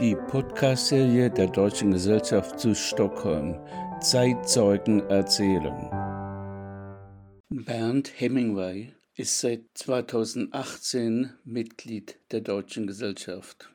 Die Podcast-Serie der Deutschen Gesellschaft zu Stockholm Zeitzeugen erzählen. Bernd Hemingway ist seit 2018 Mitglied der Deutschen Gesellschaft.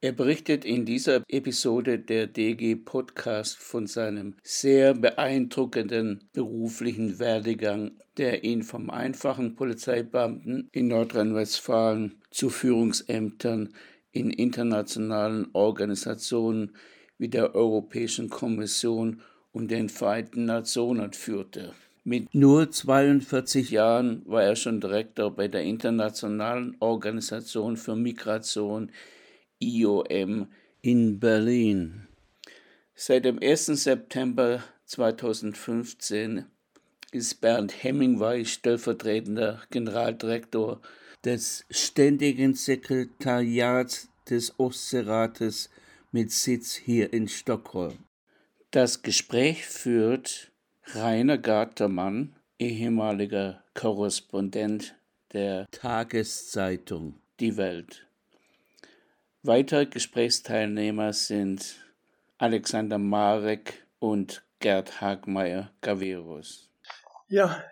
Er berichtet in dieser Episode der DG Podcast von seinem sehr beeindruckenden beruflichen Werdegang, der ihn vom einfachen Polizeibeamten in Nordrhein-Westfalen zu Führungsämtern in internationalen Organisationen wie der Europäischen Kommission und den Vereinten Nationen führte. Mit nur 42 Jahren war er schon Direktor bei der Internationalen Organisation für Migration IOM in Berlin. Seit dem 1. September 2015 ist Bernd Hemingway stellvertretender Generaldirektor des Ständigen Sekretariats des Ostseerates mit Sitz hier in Stockholm. Das Gespräch führt Rainer Gartermann, ehemaliger Korrespondent der Tageszeitung Die Welt. Weitere Gesprächsteilnehmer sind Alexander Marek und Gerd Hagmeier Gaverus. Ja,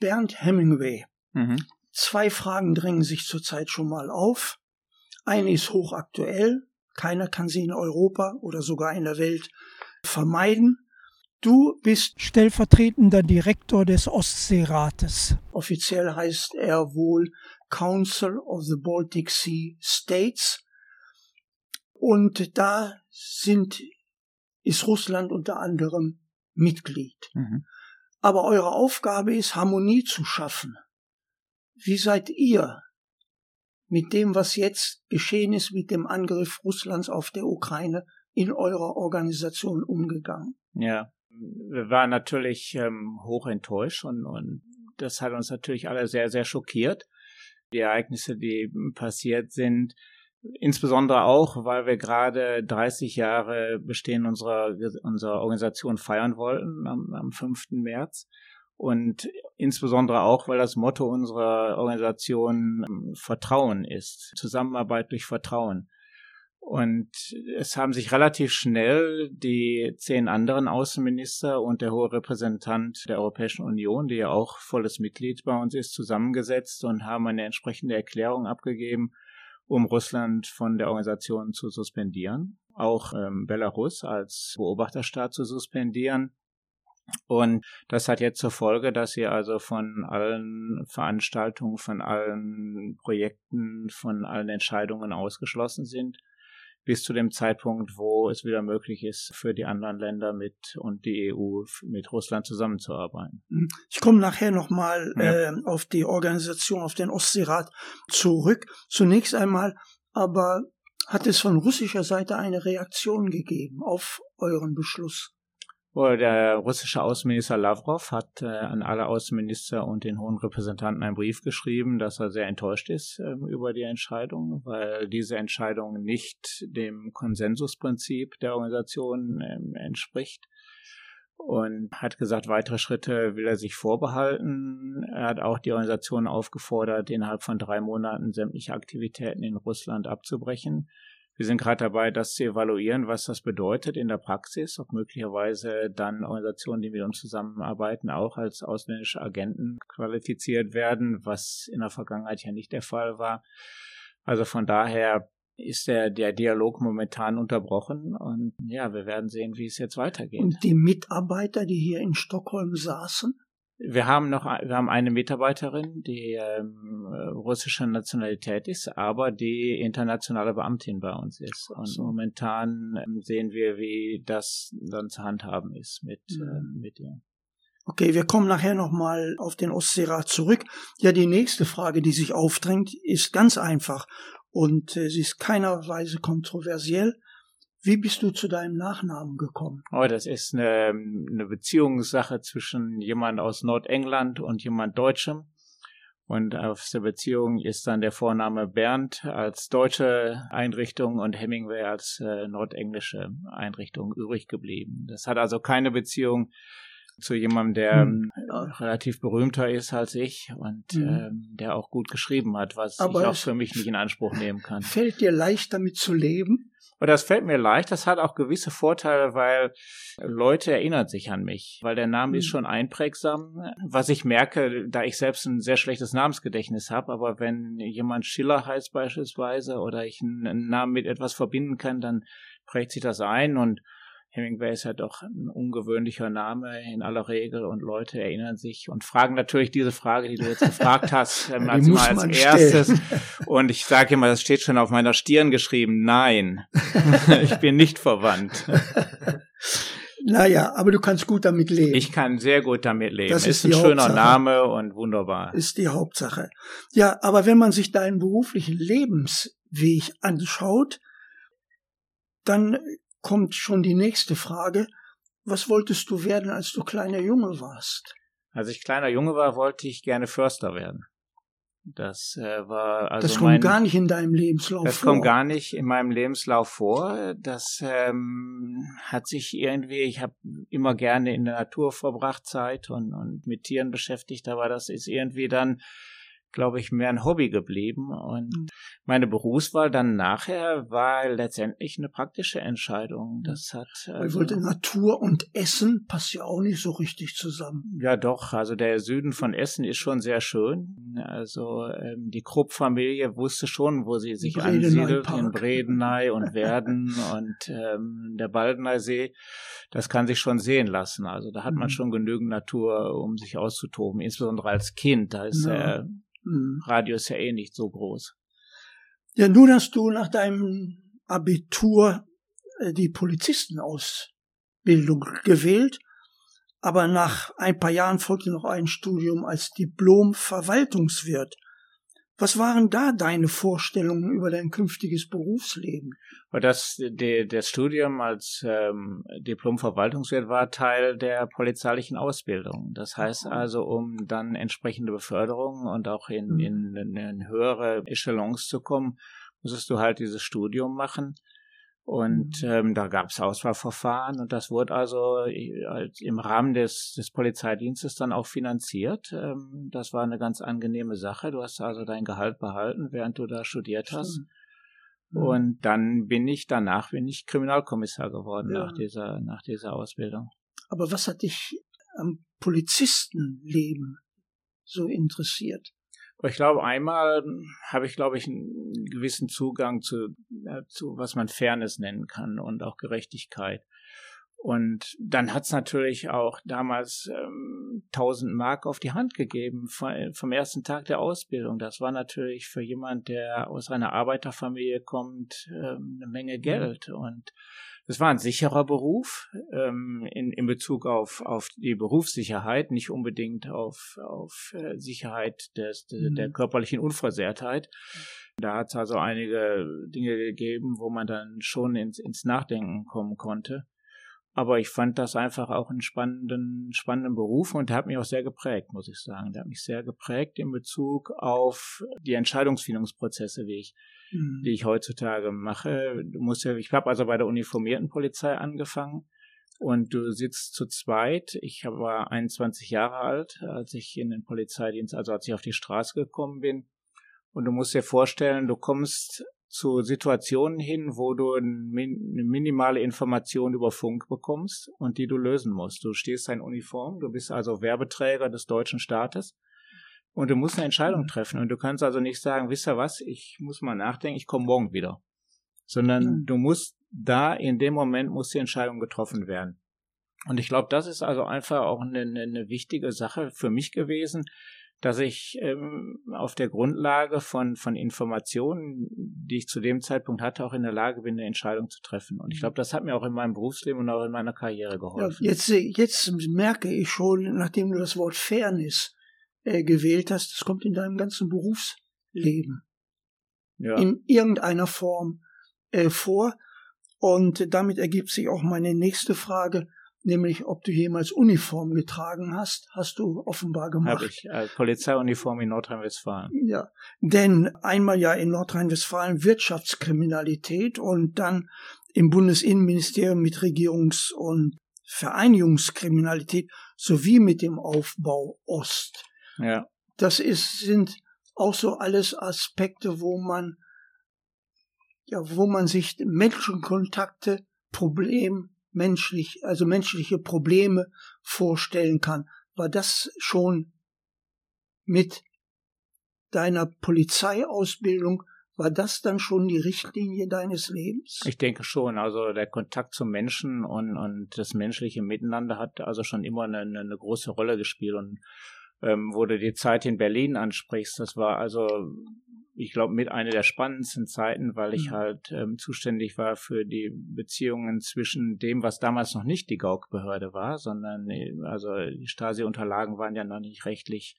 Bernd Hemingway. Mhm. Zwei Fragen drängen sich zurzeit schon mal auf. Eine ist hochaktuell. Keiner kann sie in Europa oder sogar in der Welt vermeiden. Du bist stellvertretender Direktor des Ostseerates. Offiziell heißt er wohl Council of the Baltic Sea States. Und da sind, ist Russland unter anderem Mitglied. Mhm. Aber eure Aufgabe ist, Harmonie zu schaffen. Wie seid ihr mit dem, was jetzt geschehen ist, mit dem Angriff Russlands auf der Ukraine in eurer Organisation umgegangen? Ja, wir waren natürlich ähm, hoch enttäuscht und, und das hat uns natürlich alle sehr, sehr schockiert. Die Ereignisse, die passiert sind, Insbesondere auch, weil wir gerade 30 Jahre Bestehen unserer, unserer Organisation feiern wollten am, am 5. März. Und insbesondere auch, weil das Motto unserer Organisation ähm, Vertrauen ist. Zusammenarbeit durch Vertrauen. Und es haben sich relativ schnell die zehn anderen Außenminister und der hohe Repräsentant der Europäischen Union, die ja auch volles Mitglied bei uns ist, zusammengesetzt und haben eine entsprechende Erklärung abgegeben, um Russland von der Organisation zu suspendieren, auch ähm, Belarus als Beobachterstaat zu suspendieren. Und das hat jetzt zur Folge, dass sie also von allen Veranstaltungen, von allen Projekten, von allen Entscheidungen ausgeschlossen sind bis zu dem Zeitpunkt, wo es wieder möglich ist, für die anderen Länder mit und die EU mit Russland zusammenzuarbeiten. Mhm. Ich komme nachher nochmal ja. äh, auf die Organisation, auf den Ostseerat zurück. Zunächst einmal aber hat es von russischer Seite eine Reaktion gegeben auf euren Beschluss? Der russische Außenminister Lavrov hat äh, an alle Außenminister und den hohen Repräsentanten einen Brief geschrieben, dass er sehr enttäuscht ist äh, über die Entscheidung, weil diese Entscheidung nicht dem Konsensusprinzip der Organisation äh, entspricht und hat gesagt, weitere Schritte will er sich vorbehalten. Er hat auch die Organisation aufgefordert, innerhalb von drei Monaten sämtliche Aktivitäten in Russland abzubrechen. Wir sind gerade dabei, das zu evaluieren, was das bedeutet in der Praxis, ob möglicherweise dann Organisationen, die mit uns zusammenarbeiten, auch als ausländische Agenten qualifiziert werden, was in der Vergangenheit ja nicht der Fall war. Also von daher ist der, der Dialog momentan unterbrochen und ja, wir werden sehen, wie es jetzt weitergeht. Und die Mitarbeiter, die hier in Stockholm saßen? Wir haben noch wir haben eine Mitarbeiterin, die ähm, russischer Nationalität ist, aber die internationale Beamtin bei uns ist. Und so. momentan ähm, sehen wir, wie das dann zu handhaben ist mit, mhm. äh, mit ihr. Okay, wir kommen nachher nochmal auf den Ostseerat zurück. Ja, die nächste Frage, die sich aufdrängt, ist ganz einfach und äh, sie ist keinerweise kontroversiell. Wie bist du zu deinem Nachnamen gekommen? Oh, das ist eine, eine Beziehungssache zwischen jemand aus Nordengland und jemand Deutschem. Und aus der Beziehung ist dann der Vorname Bernd als deutsche Einrichtung und Hemingway als äh, nordenglische Einrichtung übrig geblieben. Das hat also keine Beziehung zu jemandem, der hm. Ähm, relativ berühmter ist als ich und hm. ähm, der auch gut geschrieben hat, was Aber ich auch für mich nicht in Anspruch nehmen kann. Fällt dir leicht damit zu leben? Und das fällt mir leicht. Das hat auch gewisse Vorteile, weil Leute erinnern sich an mich, weil der Name ist mhm. schon einprägsam. Was ich merke, da ich selbst ein sehr schlechtes Namensgedächtnis habe, aber wenn jemand Schiller heißt beispielsweise oder ich einen Namen mit etwas verbinden kann, dann prägt sich das ein und Hemingway ist ja doch ein ungewöhnlicher Name in aller Regel und Leute erinnern sich und fragen natürlich diese Frage, die du jetzt gefragt hast, ähm, als, als erstes. Und ich sage immer, das steht schon auf meiner Stirn geschrieben, nein, ich bin nicht verwandt. Naja, aber du kannst gut damit leben. Ich kann sehr gut damit leben. Das ist, ist ein schöner Name und wunderbar. Ist die Hauptsache. Ja, aber wenn man sich deinen beruflichen Lebensweg anschaut, dann kommt schon die nächste Frage. Was wolltest du werden, als du kleiner Junge warst? Als ich kleiner Junge war, wollte ich gerne Förster werden. Das äh, war also Das kommt mein, gar nicht in deinem Lebenslauf das vor. Das kommt gar nicht in meinem Lebenslauf vor. Das ähm, hat sich irgendwie, ich habe immer gerne in der Natur verbracht Zeit und, und mit Tieren beschäftigt, aber das ist irgendwie dann glaube ich, mehr ein Hobby geblieben. Und mhm. meine Berufswahl dann nachher war letztendlich eine praktische Entscheidung. Das hat. Also, Weil Natur und Essen passt ja auch nicht so richtig zusammen. Ja, doch. Also der Süden von Essen ist schon sehr schön. Also ähm, die Krupp-Familie wusste schon, wo sie sich ansiedelt, Park. in Bredeney und Werden und ähm, der Baldeneysee. Das kann sich schon sehen lassen. Also da hat man mhm. schon genügend Natur, um sich auszutoben, insbesondere als Kind. Da ist ja. äh, hm. Radio ist ja eh nicht so groß. Ja, nun hast du nach deinem Abitur äh, die Polizistenausbildung gewählt, aber nach ein paar Jahren folgte noch ein Studium als Diplom-Verwaltungswirt. Was waren da deine Vorstellungen über dein künftiges Berufsleben? Das, die, das Studium als ähm, Diplom-Verwaltungswirt war Teil der polizeilichen Ausbildung. Das heißt also, um dann entsprechende Beförderungen und auch in, mhm. in, in, in höhere Echelons zu kommen, musstest du halt dieses Studium machen. Und mhm. ähm, da gab es Auswahlverfahren und das wurde also äh, im Rahmen des, des Polizeidienstes dann auch finanziert. Ähm, das war eine ganz angenehme Sache. Du hast also dein Gehalt behalten, während du da studiert hast. Mhm. Und dann bin ich danach bin ich Kriminalkommissar geworden ja. nach dieser nach dieser Ausbildung. Aber was hat dich am Polizistenleben so interessiert? Ich glaube, einmal habe ich, glaube ich, einen gewissen Zugang zu, ja, zu, was man Fairness nennen kann und auch Gerechtigkeit. Und dann hat's natürlich auch damals ähm, 1000 Mark auf die Hand gegeben vom ersten Tag der Ausbildung. Das war natürlich für jemand, der aus einer Arbeiterfamilie kommt, ähm, eine Menge Geld. Und es war ein sicherer Beruf ähm, in, in Bezug auf, auf die Berufssicherheit, nicht unbedingt auf, auf äh, Sicherheit des, mhm. der körperlichen Unversehrtheit. Da hat es also einige Dinge gegeben, wo man dann schon ins, ins Nachdenken kommen konnte. Aber ich fand das einfach auch einen spannenden, spannenden Beruf und der hat mich auch sehr geprägt, muss ich sagen. Der hat mich sehr geprägt in Bezug auf die Entscheidungsfindungsprozesse, wie ich mhm. die ich heutzutage mache. Du musst ja, ich habe also bei der uniformierten Polizei angefangen und du sitzt zu zweit. Ich war 21 Jahre alt, als ich in den Polizeidienst, also als ich auf die Straße gekommen bin. Und du musst dir vorstellen, du kommst zu Situationen hin, wo du eine minimale Information über Funk bekommst und die du lösen musst. Du stehst in Uniform, du bist also Werbeträger des deutschen Staates und du musst eine Entscheidung mhm. treffen. Und du kannst also nicht sagen, wisst ihr was, ich muss mal nachdenken, ich komme morgen wieder. Sondern mhm. du musst da in dem Moment muss die Entscheidung getroffen werden. Und ich glaube, das ist also einfach auch eine, eine wichtige Sache für mich gewesen, dass ich ähm, auf der Grundlage von, von Informationen, die ich zu dem Zeitpunkt hatte, auch in der Lage bin, eine Entscheidung zu treffen. Und ich glaube, das hat mir auch in meinem Berufsleben und auch in meiner Karriere geholfen. Ja, jetzt, jetzt merke ich schon, nachdem du das Wort Fairness äh, gewählt hast, das kommt in deinem ganzen Berufsleben ja. in irgendeiner Form äh, vor. Und damit ergibt sich auch meine nächste Frage, nämlich ob du jemals Uniform getragen hast, hast du offenbar gemacht. Habe ich, äh, Polizeiuniform in Nordrhein-Westfalen. Ja, denn einmal ja in Nordrhein-Westfalen Wirtschaftskriminalität und dann im Bundesinnenministerium mit Regierungs- und Vereinigungskriminalität sowie mit dem Aufbau Ost. Ja. Das ist, sind auch so alles Aspekte, wo man ja, wo man sich Menschenkontakte, Problem, menschlich, also menschliche Probleme vorstellen kann. War das schon mit deiner Polizeiausbildung war das dann schon die Richtlinie deines Lebens? Ich denke schon. Also der Kontakt zum Menschen und, und das menschliche Miteinander hat also schon immer eine, eine große Rolle gespielt. Und ähm, wo du die Zeit in Berlin ansprichst, das war also, ich glaube, mit einer der spannendsten Zeiten, weil ich mhm. halt ähm, zuständig war für die Beziehungen zwischen dem, was damals noch nicht die Gauk-Behörde war, sondern äh, also die Stasi-Unterlagen waren ja noch nicht rechtlich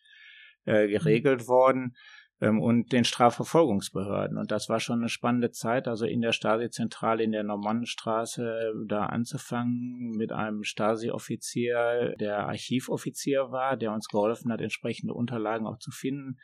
äh, geregelt mhm. worden ähm, und den Strafverfolgungsbehörden. Und das war schon eine spannende Zeit, also in der Stasi-Zentrale in der Normannenstraße äh, da anzufangen mit einem Stasi-Offizier, der Archivoffizier war, der uns geholfen hat, entsprechende Unterlagen auch zu finden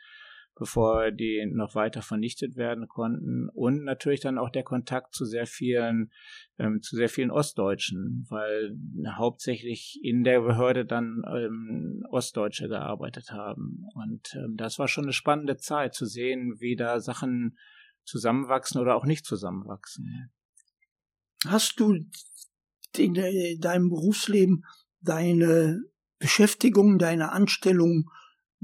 bevor die noch weiter vernichtet werden konnten. Und natürlich dann auch der Kontakt zu sehr vielen, ähm, zu sehr vielen Ostdeutschen, weil hauptsächlich in der Behörde dann ähm, Ostdeutsche gearbeitet haben. Und ähm, das war schon eine spannende Zeit zu sehen, wie da Sachen zusammenwachsen oder auch nicht zusammenwachsen. Hast du in deinem Berufsleben deine Beschäftigung, deine Anstellung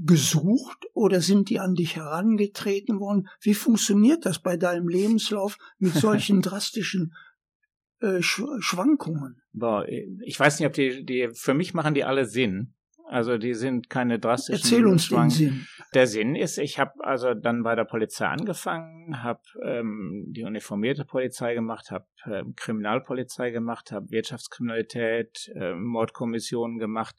gesucht oder sind die an dich herangetreten worden? Wie funktioniert das bei deinem Lebenslauf mit solchen drastischen äh, Schwankungen? Boah, ich weiß nicht, ob die, die, für mich machen die alle Sinn. Also die sind keine drastischen. Erzähl uns den Sinn. Der Sinn ist, ich habe also dann bei der Polizei angefangen, habe ähm, die uniformierte Polizei gemacht, habe ähm, Kriminalpolizei gemacht, habe Wirtschaftskriminalität, äh, Mordkommissionen gemacht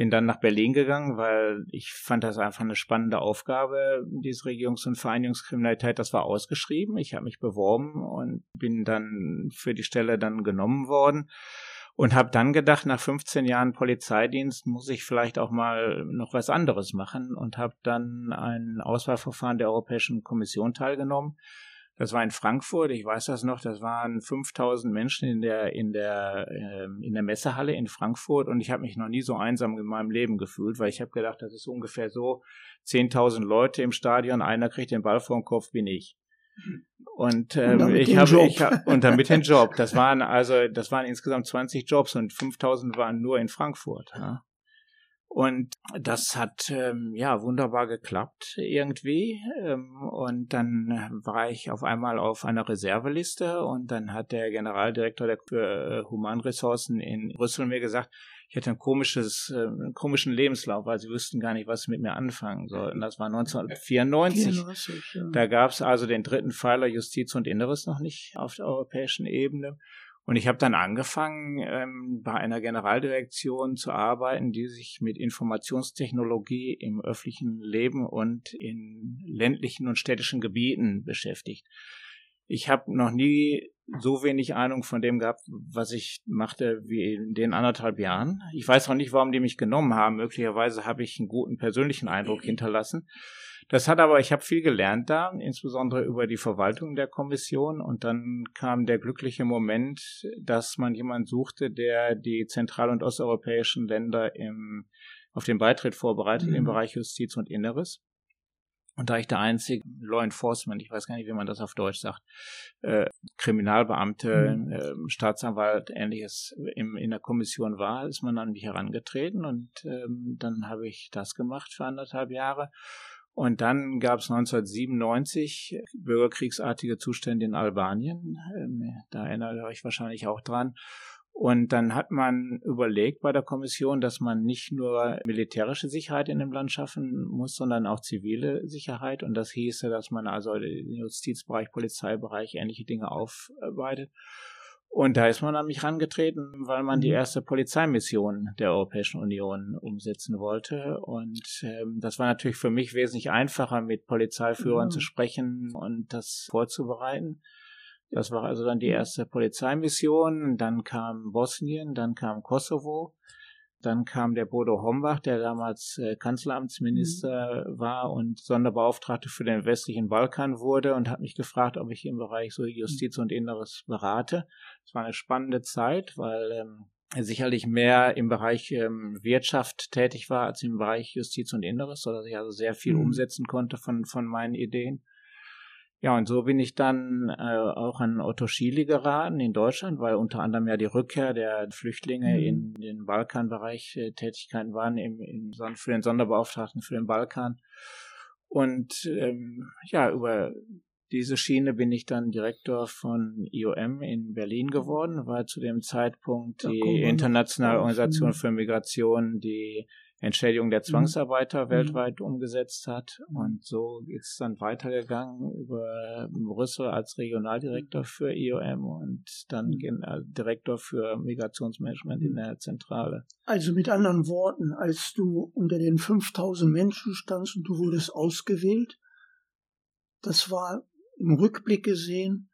bin dann nach Berlin gegangen, weil ich fand das einfach eine spannende Aufgabe, diese Regierungs- und Vereinigungskriminalität. Das war ausgeschrieben. Ich habe mich beworben und bin dann für die Stelle dann genommen worden und habe dann gedacht, nach 15 Jahren Polizeidienst muss ich vielleicht auch mal noch was anderes machen und habe dann ein Auswahlverfahren der Europäischen Kommission teilgenommen das war in Frankfurt, ich weiß das noch, das waren 5000 Menschen in der, in der, äh, in der Messehalle in Frankfurt und ich habe mich noch nie so einsam in meinem Leben gefühlt, weil ich habe gedacht, das ist ungefähr so, 10.000 Leute im Stadion, einer kriegt den Ball vor den Kopf, bin ich. Und, ähm, und ich habe ich hab, und damit den Job. Das waren also das waren insgesamt 20 Jobs und 5000 waren nur in Frankfurt. Ja. Und das hat ähm, ja wunderbar geklappt irgendwie. Ähm, und dann war ich auf einmal auf einer Reserveliste und dann hat der Generaldirektor der für, äh, Humanressourcen in Brüssel mir gesagt, ich hätte ein komisches, äh, einen komischen Lebenslauf, weil sie wüssten gar nicht, was sie mit mir anfangen sollten. Das war 1994. 94, ja. Da gab es also den dritten Pfeiler Justiz und Inneres noch nicht auf der europäischen Ebene. Und ich habe dann angefangen, ähm, bei einer Generaldirektion zu arbeiten, die sich mit Informationstechnologie im öffentlichen Leben und in ländlichen und städtischen Gebieten beschäftigt. Ich habe noch nie so wenig Ahnung von dem gehabt, was ich machte, wie in den anderthalb Jahren. Ich weiß auch nicht, warum die mich genommen haben. Möglicherweise habe ich einen guten persönlichen Eindruck hinterlassen. Das hat aber, ich habe viel gelernt da, insbesondere über die Verwaltung der Kommission. Und dann kam der glückliche Moment, dass man jemanden suchte, der die zentral- und osteuropäischen Länder im, auf den Beitritt vorbereitet mhm. im Bereich Justiz und Inneres. Und da ich der einzige Law Enforcement, ich weiß gar nicht, wie man das auf Deutsch sagt, äh, Kriminalbeamte, mhm. äh, Staatsanwalt, ähnliches im, in der Kommission war, ist man an mich herangetreten und ähm, dann habe ich das gemacht für anderthalb Jahre. Und dann gab es 1997 bürgerkriegsartige Zustände in Albanien. Ähm, da erinnert ihr euch wahrscheinlich auch dran. Und dann hat man überlegt bei der Kommission, dass man nicht nur militärische Sicherheit in dem Land schaffen muss, sondern auch zivile Sicherheit. Und das hieße, dass man also den Justizbereich, Polizeibereich ähnliche Dinge aufarbeitet. Und da ist man an mich rangetreten, weil man die mhm. erste Polizeimission der Europäischen Union umsetzen wollte. Und ähm, das war natürlich für mich wesentlich einfacher, mit Polizeiführern mhm. zu sprechen und das vorzubereiten. Das war also dann die erste Polizeimission. Dann kam Bosnien, dann kam Kosovo. Dann kam der Bodo Hombach, der damals äh, Kanzleramtsminister mhm. war und Sonderbeauftragte für den westlichen Balkan wurde und hat mich gefragt, ob ich im Bereich so Justiz und Inneres berate. Es war eine spannende Zeit, weil ähm, er sicherlich mehr im Bereich ähm, Wirtschaft tätig war als im Bereich Justiz und Inneres, sodass ich also sehr viel mhm. umsetzen konnte von, von meinen Ideen. Ja, und so bin ich dann äh, auch an Otto Schiele geraten in Deutschland, weil unter anderem ja die Rückkehr der Flüchtlinge mhm. in den Balkanbereich äh, Tätigkeiten waren, im, im, für den Sonderbeauftragten für den Balkan. Und ähm, ja, über diese Schiene bin ich dann Direktor von IOM in Berlin geworden, weil zu dem Zeitpunkt die Internationale Organisation für Migration die Entschädigung der mhm. Zwangsarbeiter mhm. weltweit umgesetzt hat. Und so ist es dann weitergegangen über Brüssel als Regionaldirektor für IOM und dann mhm. Direktor für Migrationsmanagement in der Zentrale. Also mit anderen Worten, als du unter den 5000 Menschen standst und du wurdest ausgewählt, das war im Rückblick gesehen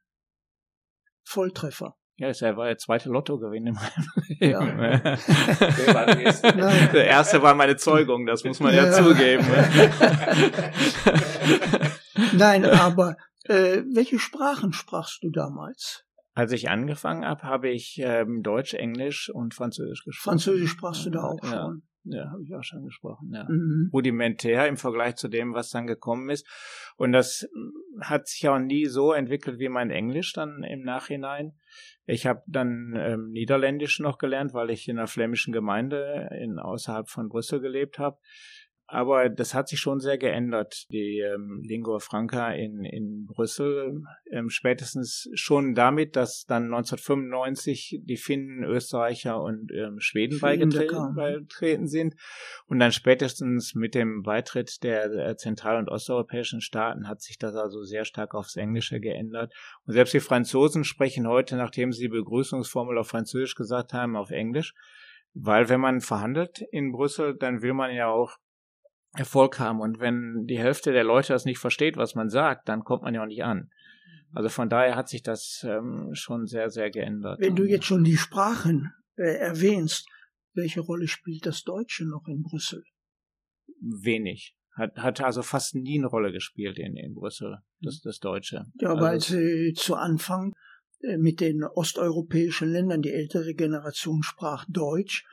Volltreffer. Ja, es war der zweite Lottogewinn in meinem Leben. Ja. der erste war meine Zeugung, das muss man ja, ja zugeben. Nein, aber äh, welche Sprachen sprachst du damals? Als ich angefangen habe, habe ich ähm, Deutsch, Englisch und Französisch gesprochen. Französisch sprachst du da auch ja. schon? Ja, habe ich auch schon gesprochen, ja. Mhm. Rudimentär im Vergleich zu dem, was dann gekommen ist. Und das hat sich auch nie so entwickelt wie mein Englisch dann im Nachhinein. Ich habe dann ähm, Niederländisch noch gelernt, weil ich in einer flämischen Gemeinde in, außerhalb von Brüssel gelebt habe. Aber das hat sich schon sehr geändert, die ähm, Lingua Franca in, in Brüssel. Ähm, spätestens schon damit, dass dann 1995 die Finnen, Österreicher und ähm, Schweden beigetreten, beigetreten sind. Und dann spätestens mit dem Beitritt der, der zentral- und osteuropäischen Staaten hat sich das also sehr stark aufs Englische geändert. Und selbst die Franzosen sprechen heute, nachdem sie die Begrüßungsformel auf Französisch gesagt haben, auf Englisch. Weil wenn man verhandelt in Brüssel, dann will man ja auch Erfolg haben. Und wenn die Hälfte der Leute das nicht versteht, was man sagt, dann kommt man ja auch nicht an. Also von daher hat sich das ähm, schon sehr, sehr geändert. Wenn du jetzt schon die Sprachen äh, erwähnst, welche Rolle spielt das Deutsche noch in Brüssel? Wenig. Hat, hat also fast nie eine Rolle gespielt in, in Brüssel, das, das Deutsche. Ja, also, als äh, zu Anfang äh, mit den osteuropäischen Ländern, die ältere Generation sprach Deutsch,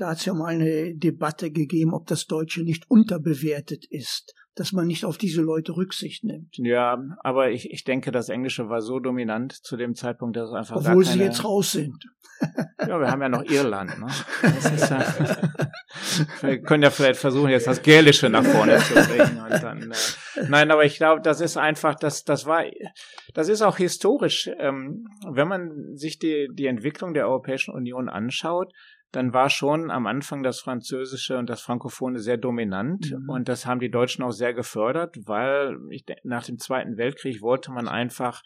da hat es ja mal eine Debatte gegeben, ob das Deutsche nicht unterbewertet ist, dass man nicht auf diese Leute Rücksicht nimmt. Ja, aber ich, ich denke, das Englische war so dominant zu dem Zeitpunkt, dass es einfach Obwohl keine... sie jetzt raus sind. Ja, wir haben ja noch Irland. Ne? Ja, wir können ja vielleicht versuchen, jetzt das Gälische nach vorne zu bringen. Dann, äh, nein, aber ich glaube, das ist einfach, das, das war, das ist auch historisch. Ähm, wenn man sich die, die Entwicklung der Europäischen Union anschaut, dann war schon am Anfang das Französische und das Frankophone sehr dominant mhm. und das haben die Deutschen auch sehr gefördert, weil ich, nach dem Zweiten Weltkrieg wollte man einfach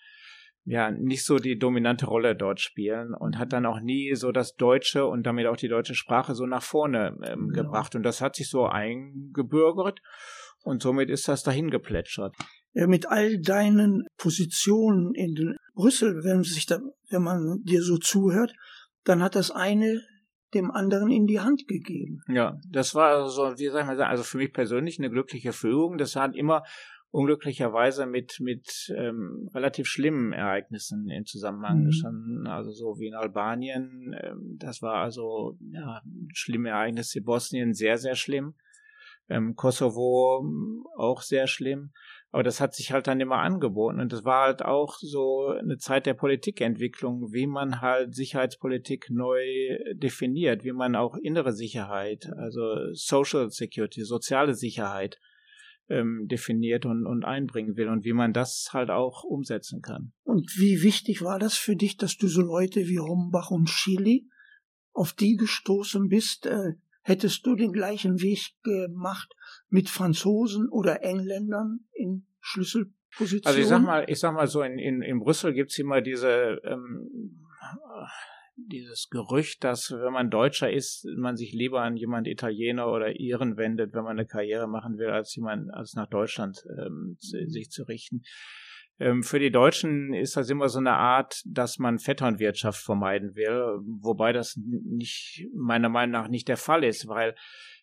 ja nicht so die dominante Rolle dort spielen und hat dann auch nie so das Deutsche und damit auch die deutsche Sprache so nach vorne ähm, ja. gebracht und das hat sich so eingebürgert und somit ist das dahin geplätschert. Ja, mit all deinen Positionen in Brüssel, wenn, sich da, wenn man dir so zuhört, dann hat das eine dem anderen in die Hand gegeben. Ja, das war so, wie soll ich mal sagen, also für mich persönlich eine glückliche Führung. Das hat immer unglücklicherweise mit mit ähm, relativ schlimmen Ereignissen in Zusammenhang mhm. gestanden, also so wie in Albanien. Ähm, das war also ja schlimme Ereignisse. Bosnien sehr sehr schlimm, ähm, Kosovo auch sehr schlimm. Aber das hat sich halt dann immer angeboten. Und das war halt auch so eine Zeit der Politikentwicklung, wie man halt Sicherheitspolitik neu definiert, wie man auch innere Sicherheit, also Social Security, soziale Sicherheit ähm, definiert und, und einbringen will und wie man das halt auch umsetzen kann. Und wie wichtig war das für dich, dass du so Leute wie Hombach und Chili auf die gestoßen bist? Äh, hättest du den gleichen Weg gemacht mit Franzosen oder Engländern in Schlüsselpositionen? Also ich sag mal, ich sag mal so, in, in, in Brüssel gibt's immer diese ähm, dieses Gerücht, dass wenn man Deutscher ist, man sich lieber an jemand Italiener oder Iren wendet, wenn man eine Karriere machen will, als jemand als nach Deutschland ähm, sich zu richten. Ähm, für die Deutschen ist das immer so eine Art, dass man Vetternwirtschaft vermeiden will, wobei das nicht meiner Meinung nach nicht der Fall ist, weil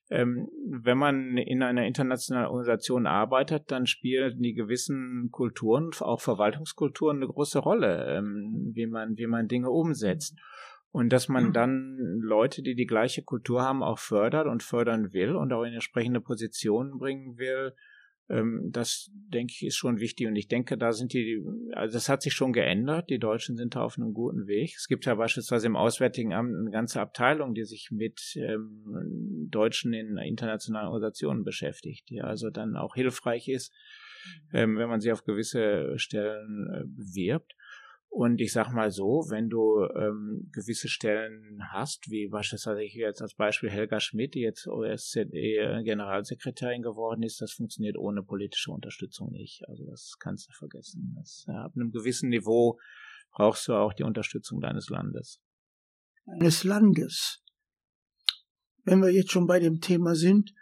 ähm, wenn man in einer internationalen Organisation arbeitet, dann spielen die gewissen Kulturen, auch Verwaltungskulturen, eine große Rolle, ähm, wie man, wie man Dinge umsetzt. Und dass man mhm. dann Leute, die die gleiche Kultur haben, auch fördert und fördern will und auch in entsprechende Positionen bringen will, das denke ich ist schon wichtig und ich denke, da sind die, also das hat sich schon geändert. Die Deutschen sind da auf einem guten Weg. Es gibt ja beispielsweise im Auswärtigen Amt eine ganze Abteilung, die sich mit ähm, Deutschen in internationalen Organisationen beschäftigt, die also dann auch hilfreich ist, ähm, wenn man sie auf gewisse Stellen äh, bewirbt. Und ich sag mal so, wenn du ähm, gewisse Stellen hast, wie beispielsweise ich jetzt als Beispiel Helga Schmidt, die jetzt OSZE-Generalsekretärin geworden ist, das funktioniert ohne politische Unterstützung nicht. Also das kannst du vergessen. Das, ja, ab einem gewissen Niveau brauchst du auch die Unterstützung deines Landes. Eines Landes. Wenn wir jetzt schon bei dem Thema sind,